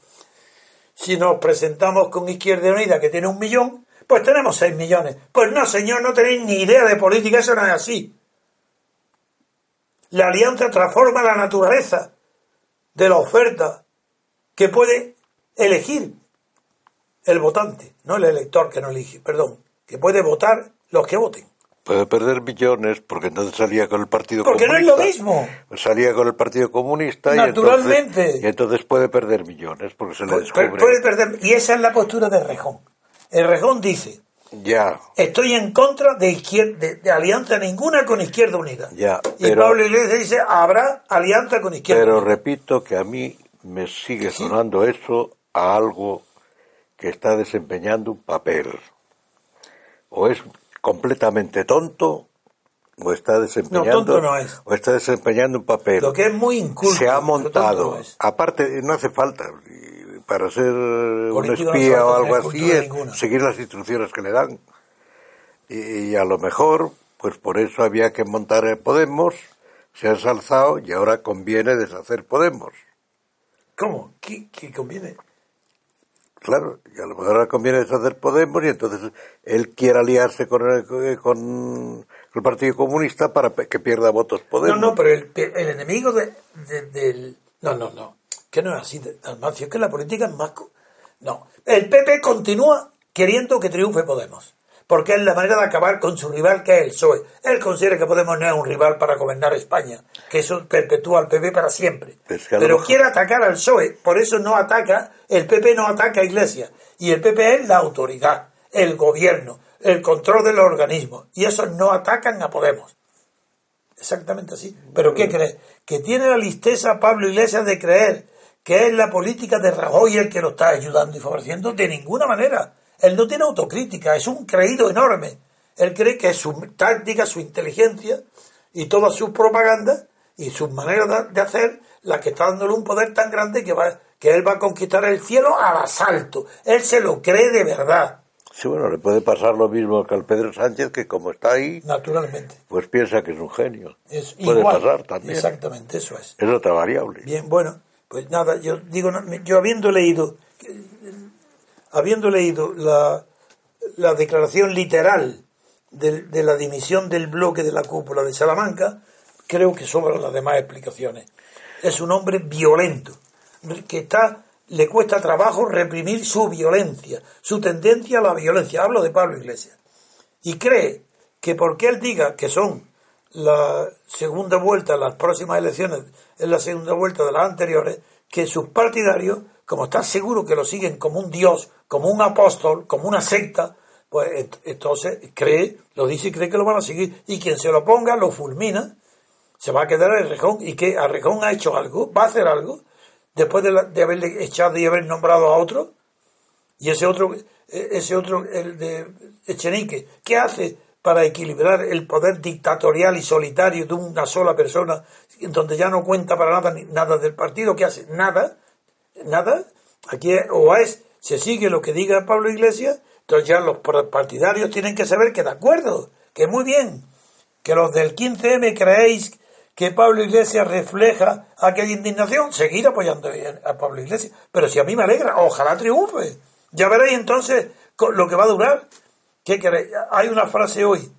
si nos presentamos con Izquierda Unida, que tiene un millón, pues tenemos 6 millones. Pues no, señor, no tenéis ni idea de política, eso no es así. La alianza transforma la naturaleza de la oferta que puede elegir el votante, no el elector que no elige, perdón, que puede votar los que voten. Puede perder millones porque entonces salía con el Partido Porque no es Comunista. lo mismo. Salía con el Partido Comunista y entonces, y entonces puede perder millones porque se le descubre. puede perder. Y esa es la postura de Rejón. El Rejón dice, Ya, estoy en contra de, izquier- de, de alianza ninguna con Izquierda Unida. Ya, y pero- Pablo Iglesias dice, habrá alianza con Izquierda pero Unida. repito que a mí me sigue sonando eso a algo que está desempeñando un papel. O es completamente tonto o está desempeñando No, tonto no es. o está desempeñando un papel Lo que es muy inculto. se ha montado no aparte no hace falta para ser un Político espía o algo así es ninguna. seguir las instrucciones que le dan y, y a lo mejor pues por eso había que montar el Podemos se ha ensalzado y ahora conviene deshacer Podemos ¿Cómo? ¿Qué, qué conviene? Claro, y a lo mejor ahora conviene deshacer Podemos y entonces él quiere aliarse con el, con el Partido Comunista para que pierda votos Podemos. No, no, pero el, el enemigo de, de- del... No, no, no. Que no es así, Dalmacio. Es que la política es más... No. El PP continúa queriendo que triunfe Podemos. Porque es la manera de acabar con su rival, que es el PSOE. Él considera que Podemos no es un rival para gobernar España, que eso perpetúa al PP para siempre. Pero quiere atacar al PSOE, por eso no ataca, el PP no ataca a Iglesias. Y el PP es la autoridad, el gobierno, el control de los organismos. Y esos no atacan a Podemos. Exactamente así. ¿Pero qué crees? ¿Que tiene la listeza Pablo Iglesias de creer que es la política de Rajoy el que lo está ayudando y favoreciendo? De ninguna manera. Él no tiene autocrítica, es un creído enorme. Él cree que su táctica, su inteligencia y toda su propaganda y sus maneras de- hacer la que está dándole un poder tan grande que, va, que él va a conquistar el cielo al asalto. Él se lo cree de verdad, Sí, bueno, le puede pasar lo mismo que al Pedro Sánchez, que como está ahí, naturalmente. pues piensa que es un genio. Es puede igual. pasar también. Exactamente, eso es. Es otra variable. Bien, bueno, pues nada, yo digo, yo habiendo leído, habiendo leído la, la declaración literal de, de la dimisión del bloque de la cúpula de Salamanca, creo que sobran las demás explicaciones. Es un hombre violento, que está, le cuesta trabajo reprimir su violencia, su tendencia a la violencia. Hablo de Pablo Iglesias. Y cree que porque él diga que son la segunda vuelta, las próximas elecciones, es la segunda vuelta de las anteriores, que sus partidarios, como está seguro que lo siguen como un dios, como un apóstol, como una secta, pues ent- entonces cree, lo dice y cree que lo van a seguir. Y quien se lo ponga, lo fulmina, se va a quedar el Rejón. ¿Y que ¿A Rejón ha hecho algo? ¿Va a hacer algo? Después de, la- de haberle echado y haber nombrado a otro. Y ese otro, eh, ese otro, el de Echenique, ¿qué hace para equilibrar el poder dictatorial y solitario de una sola persona, en donde ya no cuenta para nada nada del partido? ¿Qué hace? Nada, nada. Aquí es- o es, se sigue lo que diga Pablo Iglesias, entonces ya los partidarios tienen que saber que de acuerdo, que muy bien, que los del 15M creéis que Pablo Iglesias refleja aquella indignación, seguir apoyando a Pablo Iglesias. Pero si a mí me alegra, ojalá triunfe. Ya veréis entonces lo que va a durar. ¿Qué? Hay una frase hoy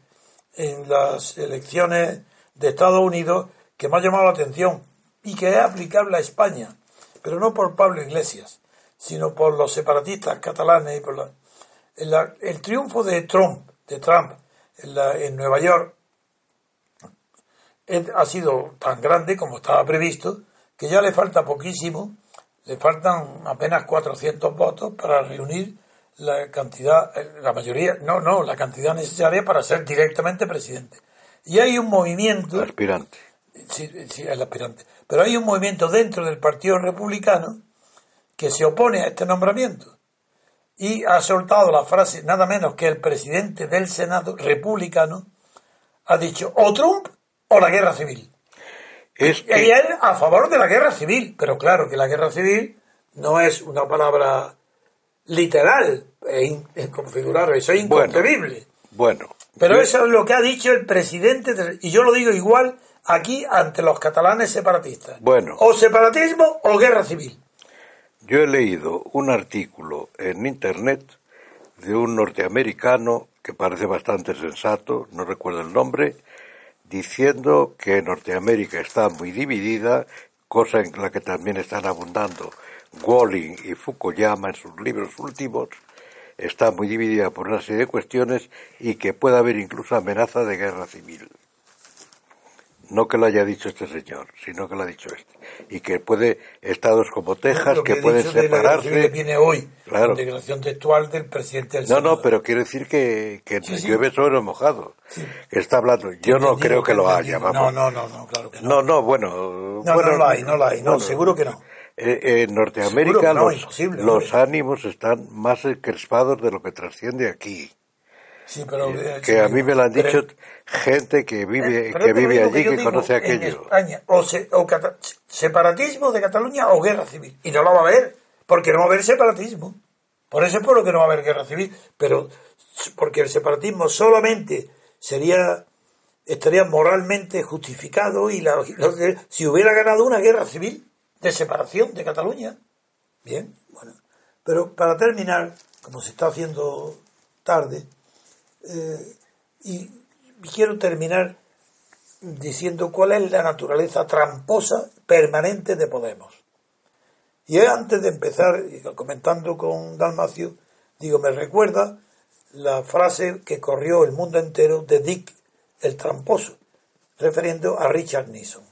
en las elecciones de Estados Unidos que me ha llamado la atención y que es aplicable a España, pero no por Pablo Iglesias, sino por los separatistas catalanes y por la- en la- el triunfo de Trump, de Trump en, la- en Nueva York es- ha sido tan grande como estaba previsto que ya le falta poquísimo, le faltan apenas 400 votos para reunir la cantidad, eh, la mayoría, no, no, la cantidad necesaria para ser directamente presidente. Y hay un movimiento, Aspirante. sí, sí, el aspirante, pero hay un movimiento dentro del Partido Republicano que se opone a este nombramiento y ha soltado la frase nada menos que el presidente del Senado republicano ha dicho o Trump o la guerra civil. Es Y que, él a favor de la guerra civil, pero claro que la guerra civil no es una palabra literal, es in- es configurar, eso es Bueno. inconcebible. bueno, Pero yo- eso es lo que ha dicho el presidente, de- y yo lo digo igual aquí ante los catalanes separatistas. Bueno. O separatismo o guerra civil. Yo he leído un artículo en Internet de un norteamericano que parece bastante sensato, no recuerdo el nombre, diciendo que Norteamérica está muy dividida, cosa en la que también están abundando Walling y Fukuyama en sus libros últimos, está muy dividida por una serie de cuestiones y que puede haber incluso amenaza de guerra civil. No que lo haya dicho este señor, sino que lo ha dicho este. Y que puede estados como Texas que, pueden dicho de la separarse. viene hoy, Claro. en declaración textual del presidente del No, Senado. no, pero quiero decir que, que Sí, sí. llueve sobre mojado. Que está hablando. Yo no creo que lo haya, vamos. No, no, no, no, claro que no. No, no, bueno. No, bueno, no lo hay, no lo hay, no, seguro que no. eh, en Norteamérica que los, los ánimos están más crespados de lo que trasciende aquí. Sí, pero, eh, que a mí me lo han pero- dicho gente que vive, que vive allí, que digo, conoce En aquello. España, o, se- o cata- separatismo de Cataluña o guerra civil. Y no lo va a haber, porque no va a haber separatismo. Por eso es por lo que no va a haber guerra civil. Pero porque el separatismo solamente sería estaría moralmente justificado y la- que- si hubiera ganado una guerra civil de separación de Cataluña. Bien, bueno. Pero para terminar, como se está haciendo tarde, eh, y quiero terminar diciendo cuál es la naturaleza tramposa permanente de Podemos. Y es antes de empezar, comentando con Dalmacio, digo, me recuerda la frase que corrió el mundo entero de Dick el tramposo, refiriendo a Richard Nixon,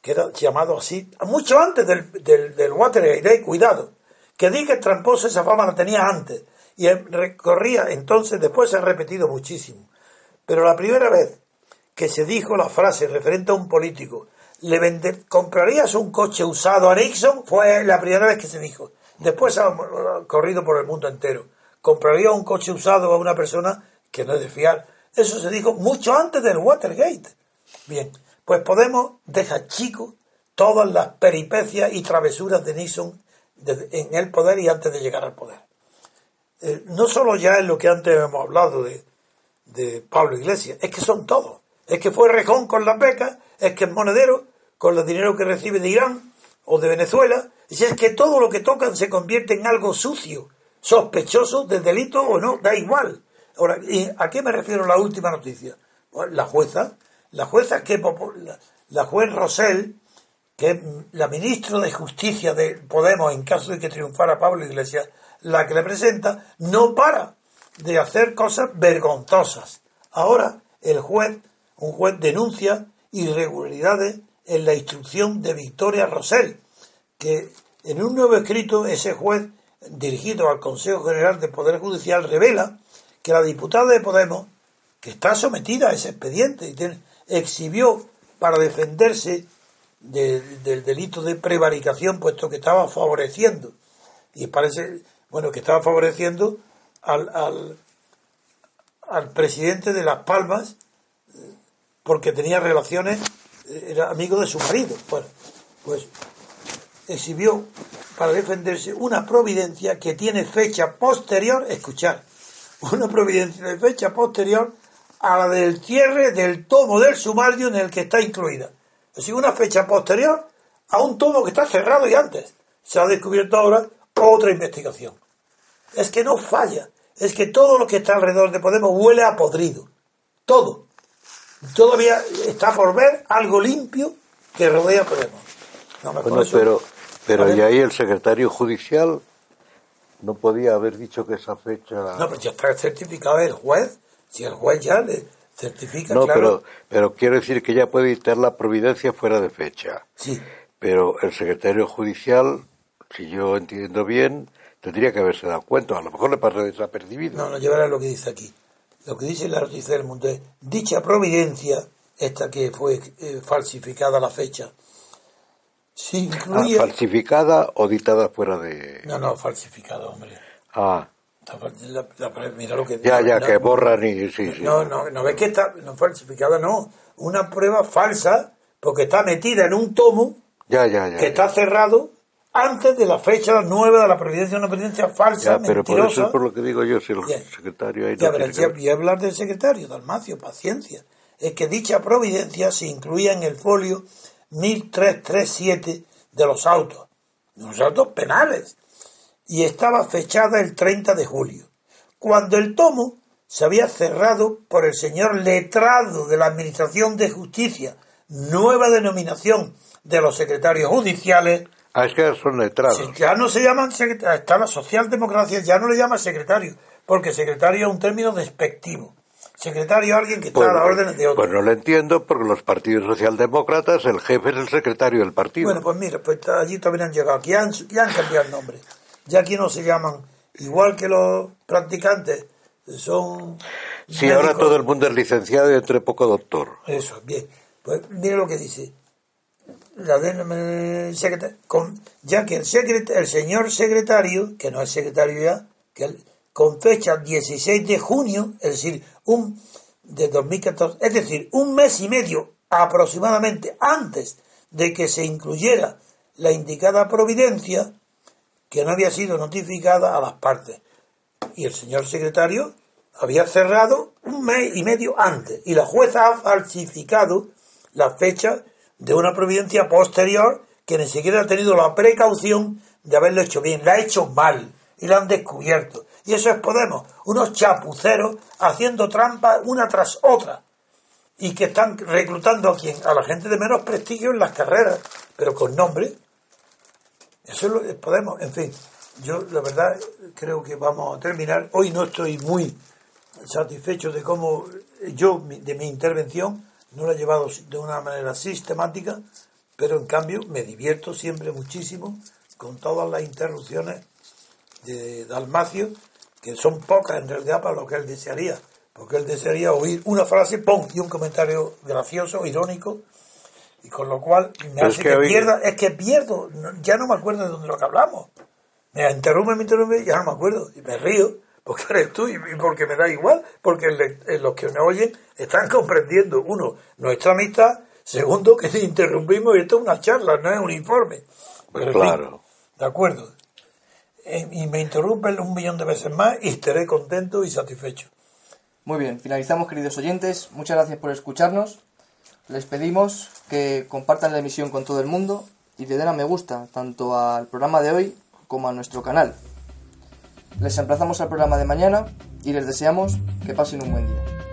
que era llamado así, mucho antes del, del, del Watergate, eh, cuidado, que Dick el tramposo esa fama la tenía antes, y recorría entonces, después se ha repetido muchísimo, pero la primera vez que se dijo la frase referente a un político, ¿le vende- comprarías un coche usado a Nixon? Fue la primera vez que se dijo. Después ha corrido por el mundo entero. ¿Compraría un coche usado a una persona que no es de fiar? Eso se dijo mucho antes del Watergate. Bien, pues Podemos deja chico todas las peripecias y travesuras de Nixon en el poder y antes de llegar al poder. Eh, no solo ya es lo que antes hemos hablado de, de Pablo Iglesias, es que son todos. Es que fue Rejón con las becas, es que es monedero con el dinero que recibe de Irán o de Venezuela, es que todo lo que tocan se convierte en algo sucio, sospechoso de delito o no, da igual. Ahora, ¿y ¿a qué me refiero la última noticia? La jueza, la jueza que la juez Rosell, que es la ministra de Justicia de Podemos en caso de que triunfara Pablo Iglesias, la que le presenta, no para de hacer cosas vergonzosas. Ahora el juez, un juez denuncia irregularidades en la instrucción de Victoria Rosell, que en un nuevo escrito ese juez dirigido al Consejo General del Poder Judicial revela que la diputada de Podemos, que está sometida a ese expediente exhibió para defenderse de- del delito de prevaricación, puesto que estaba favoreciendo, y parece, bueno, que estaba favoreciendo al, al, al presidente de Las Palmas porque tenía relaciones, era amigo de su marido. Bueno, pues exhibió para defenderse una providencia que tiene fecha posterior, escuchar, una providencia de fecha posterior a la del cierre del tomo del sumario en el que está incluida. Es decir, una fecha posterior a un tomo que está cerrado y antes. Se ha descubierto ahora otra investigación. Es que no falla. Es que todo lo que está alrededor de Podemos huele a podrido. Todo. Todavía está por ver algo limpio que rodea Podemos. No me Bueno, pero, pero y ahí el secretario judicial no podía haber dicho que esa fecha... No, pero ya está certificado el juez. Si el juez ya le certifica, No, claro. pero, pero quiero decir que ya puede dictar la providencia fuera de fecha. Sí, Pero el secretario judicial, si yo entiendo bien, tendría que haberse dado cuenta. A lo mejor le pasa desapercibido. no, no llevará lo que dice aquí. Lo que dice la noticia del mundo es, dicha providencia, esta que fue eh, falsificada la fecha, se Ah, incluye... falsificada o dictada fuera de... no, no, falsificada, hombre. Ah, la- la- mira lo que... ya, ya, que borran y... Sí, sí. No, no, no ves que está no falsificada, no. Una prueba falsa, porque está metida en un tomo Ya, ya, ya. que está cerrado antes de la fecha nueva de la providencia, una providencia falsa, Ya, pero por mentirosa. eso es por lo que digo yo, si el Bien. secretario ahí no Ya verás, que ya ver. voy a hablar del secretario, Dalmacio, paciencia. Es que dicha providencia se incluía en el folio 1337 de los autos, de los autos penales, y estaba fechada el 30 de julio, cuando el tomo se había cerrado por el señor letrado de la Administración de Justicia, nueva denominación de los secretarios judiciales, es que son letrados. si ya no se llaman secretarios, está la socialdemocracia, ya no le llama secretario, porque secretario es un término despectivo. Secretario es alguien que está a las órdenes de otro. pues no lo entiendo, porque los partidos socialdemócratas, el jefe es el secretario del partido. Bueno, pues mira, pues allí también han llegado, aquí han, ya han cambiado el nombre. Ya aquí no se llaman, igual que los practicantes, son... si ahora médicos. todo el mundo es licenciado y entre poco doctor. Eso, bien. Pues mire lo que dice. La con- ya que el, secret- el señor secretario, que no es secretario ya, que el con fecha 16 de junio, es decir, un de 2014, es decir, un mes y medio aproximadamente antes de que se incluyera la indicada providencia, que no había sido notificada a las partes. Y el señor secretario había cerrado un mes y medio antes, y la jueza ha falsificado la fecha de una providencia posterior que ni siquiera ha tenido la precaución de haberlo hecho bien, la ha hecho mal y la han descubierto. Y eso es Podemos, unos chapuceros haciendo trampas una tras otra y que están reclutando a quien a la gente de menos prestigio en las carreras, pero con nombre. Eso es Podemos, en fin. Yo la verdad creo que vamos a terminar. Hoy no estoy muy satisfecho de cómo yo de mi intervención no la he llevado de una manera sistemática, pero en cambio me divierto siempre muchísimo con todas las interrupciones de Dalmacio, que son pocas en realidad para lo que él desearía, porque él desearía oír una frase, ¡pum! y un comentario gracioso, irónico, y con lo cual me hace que, pierda, es que pierdo, ya no me acuerdo de dónde lo que hablamos. Me interrumpe, me interrumpe, ya no me acuerdo, y me río, porque eres tú y porque me da igual, porque los que me oyen están comprendiendo, uno, nuestra amistad, segundo, que (laughs) interrumpimos y esto es una charla, no es un informe. Pues claro. de acuerdo. Eh, y me interrumpen un millón de veces más y estaré contento y satisfecho. Muy bien, finalizamos queridos oyentes, muchas gracias por escucharnos. Les pedimos que compartan la emisión con todo el mundo y le den a me gusta tanto al programa de hoy como a nuestro canal. Les emplazamos al programa de mañana y les deseamos que pasen un buen día.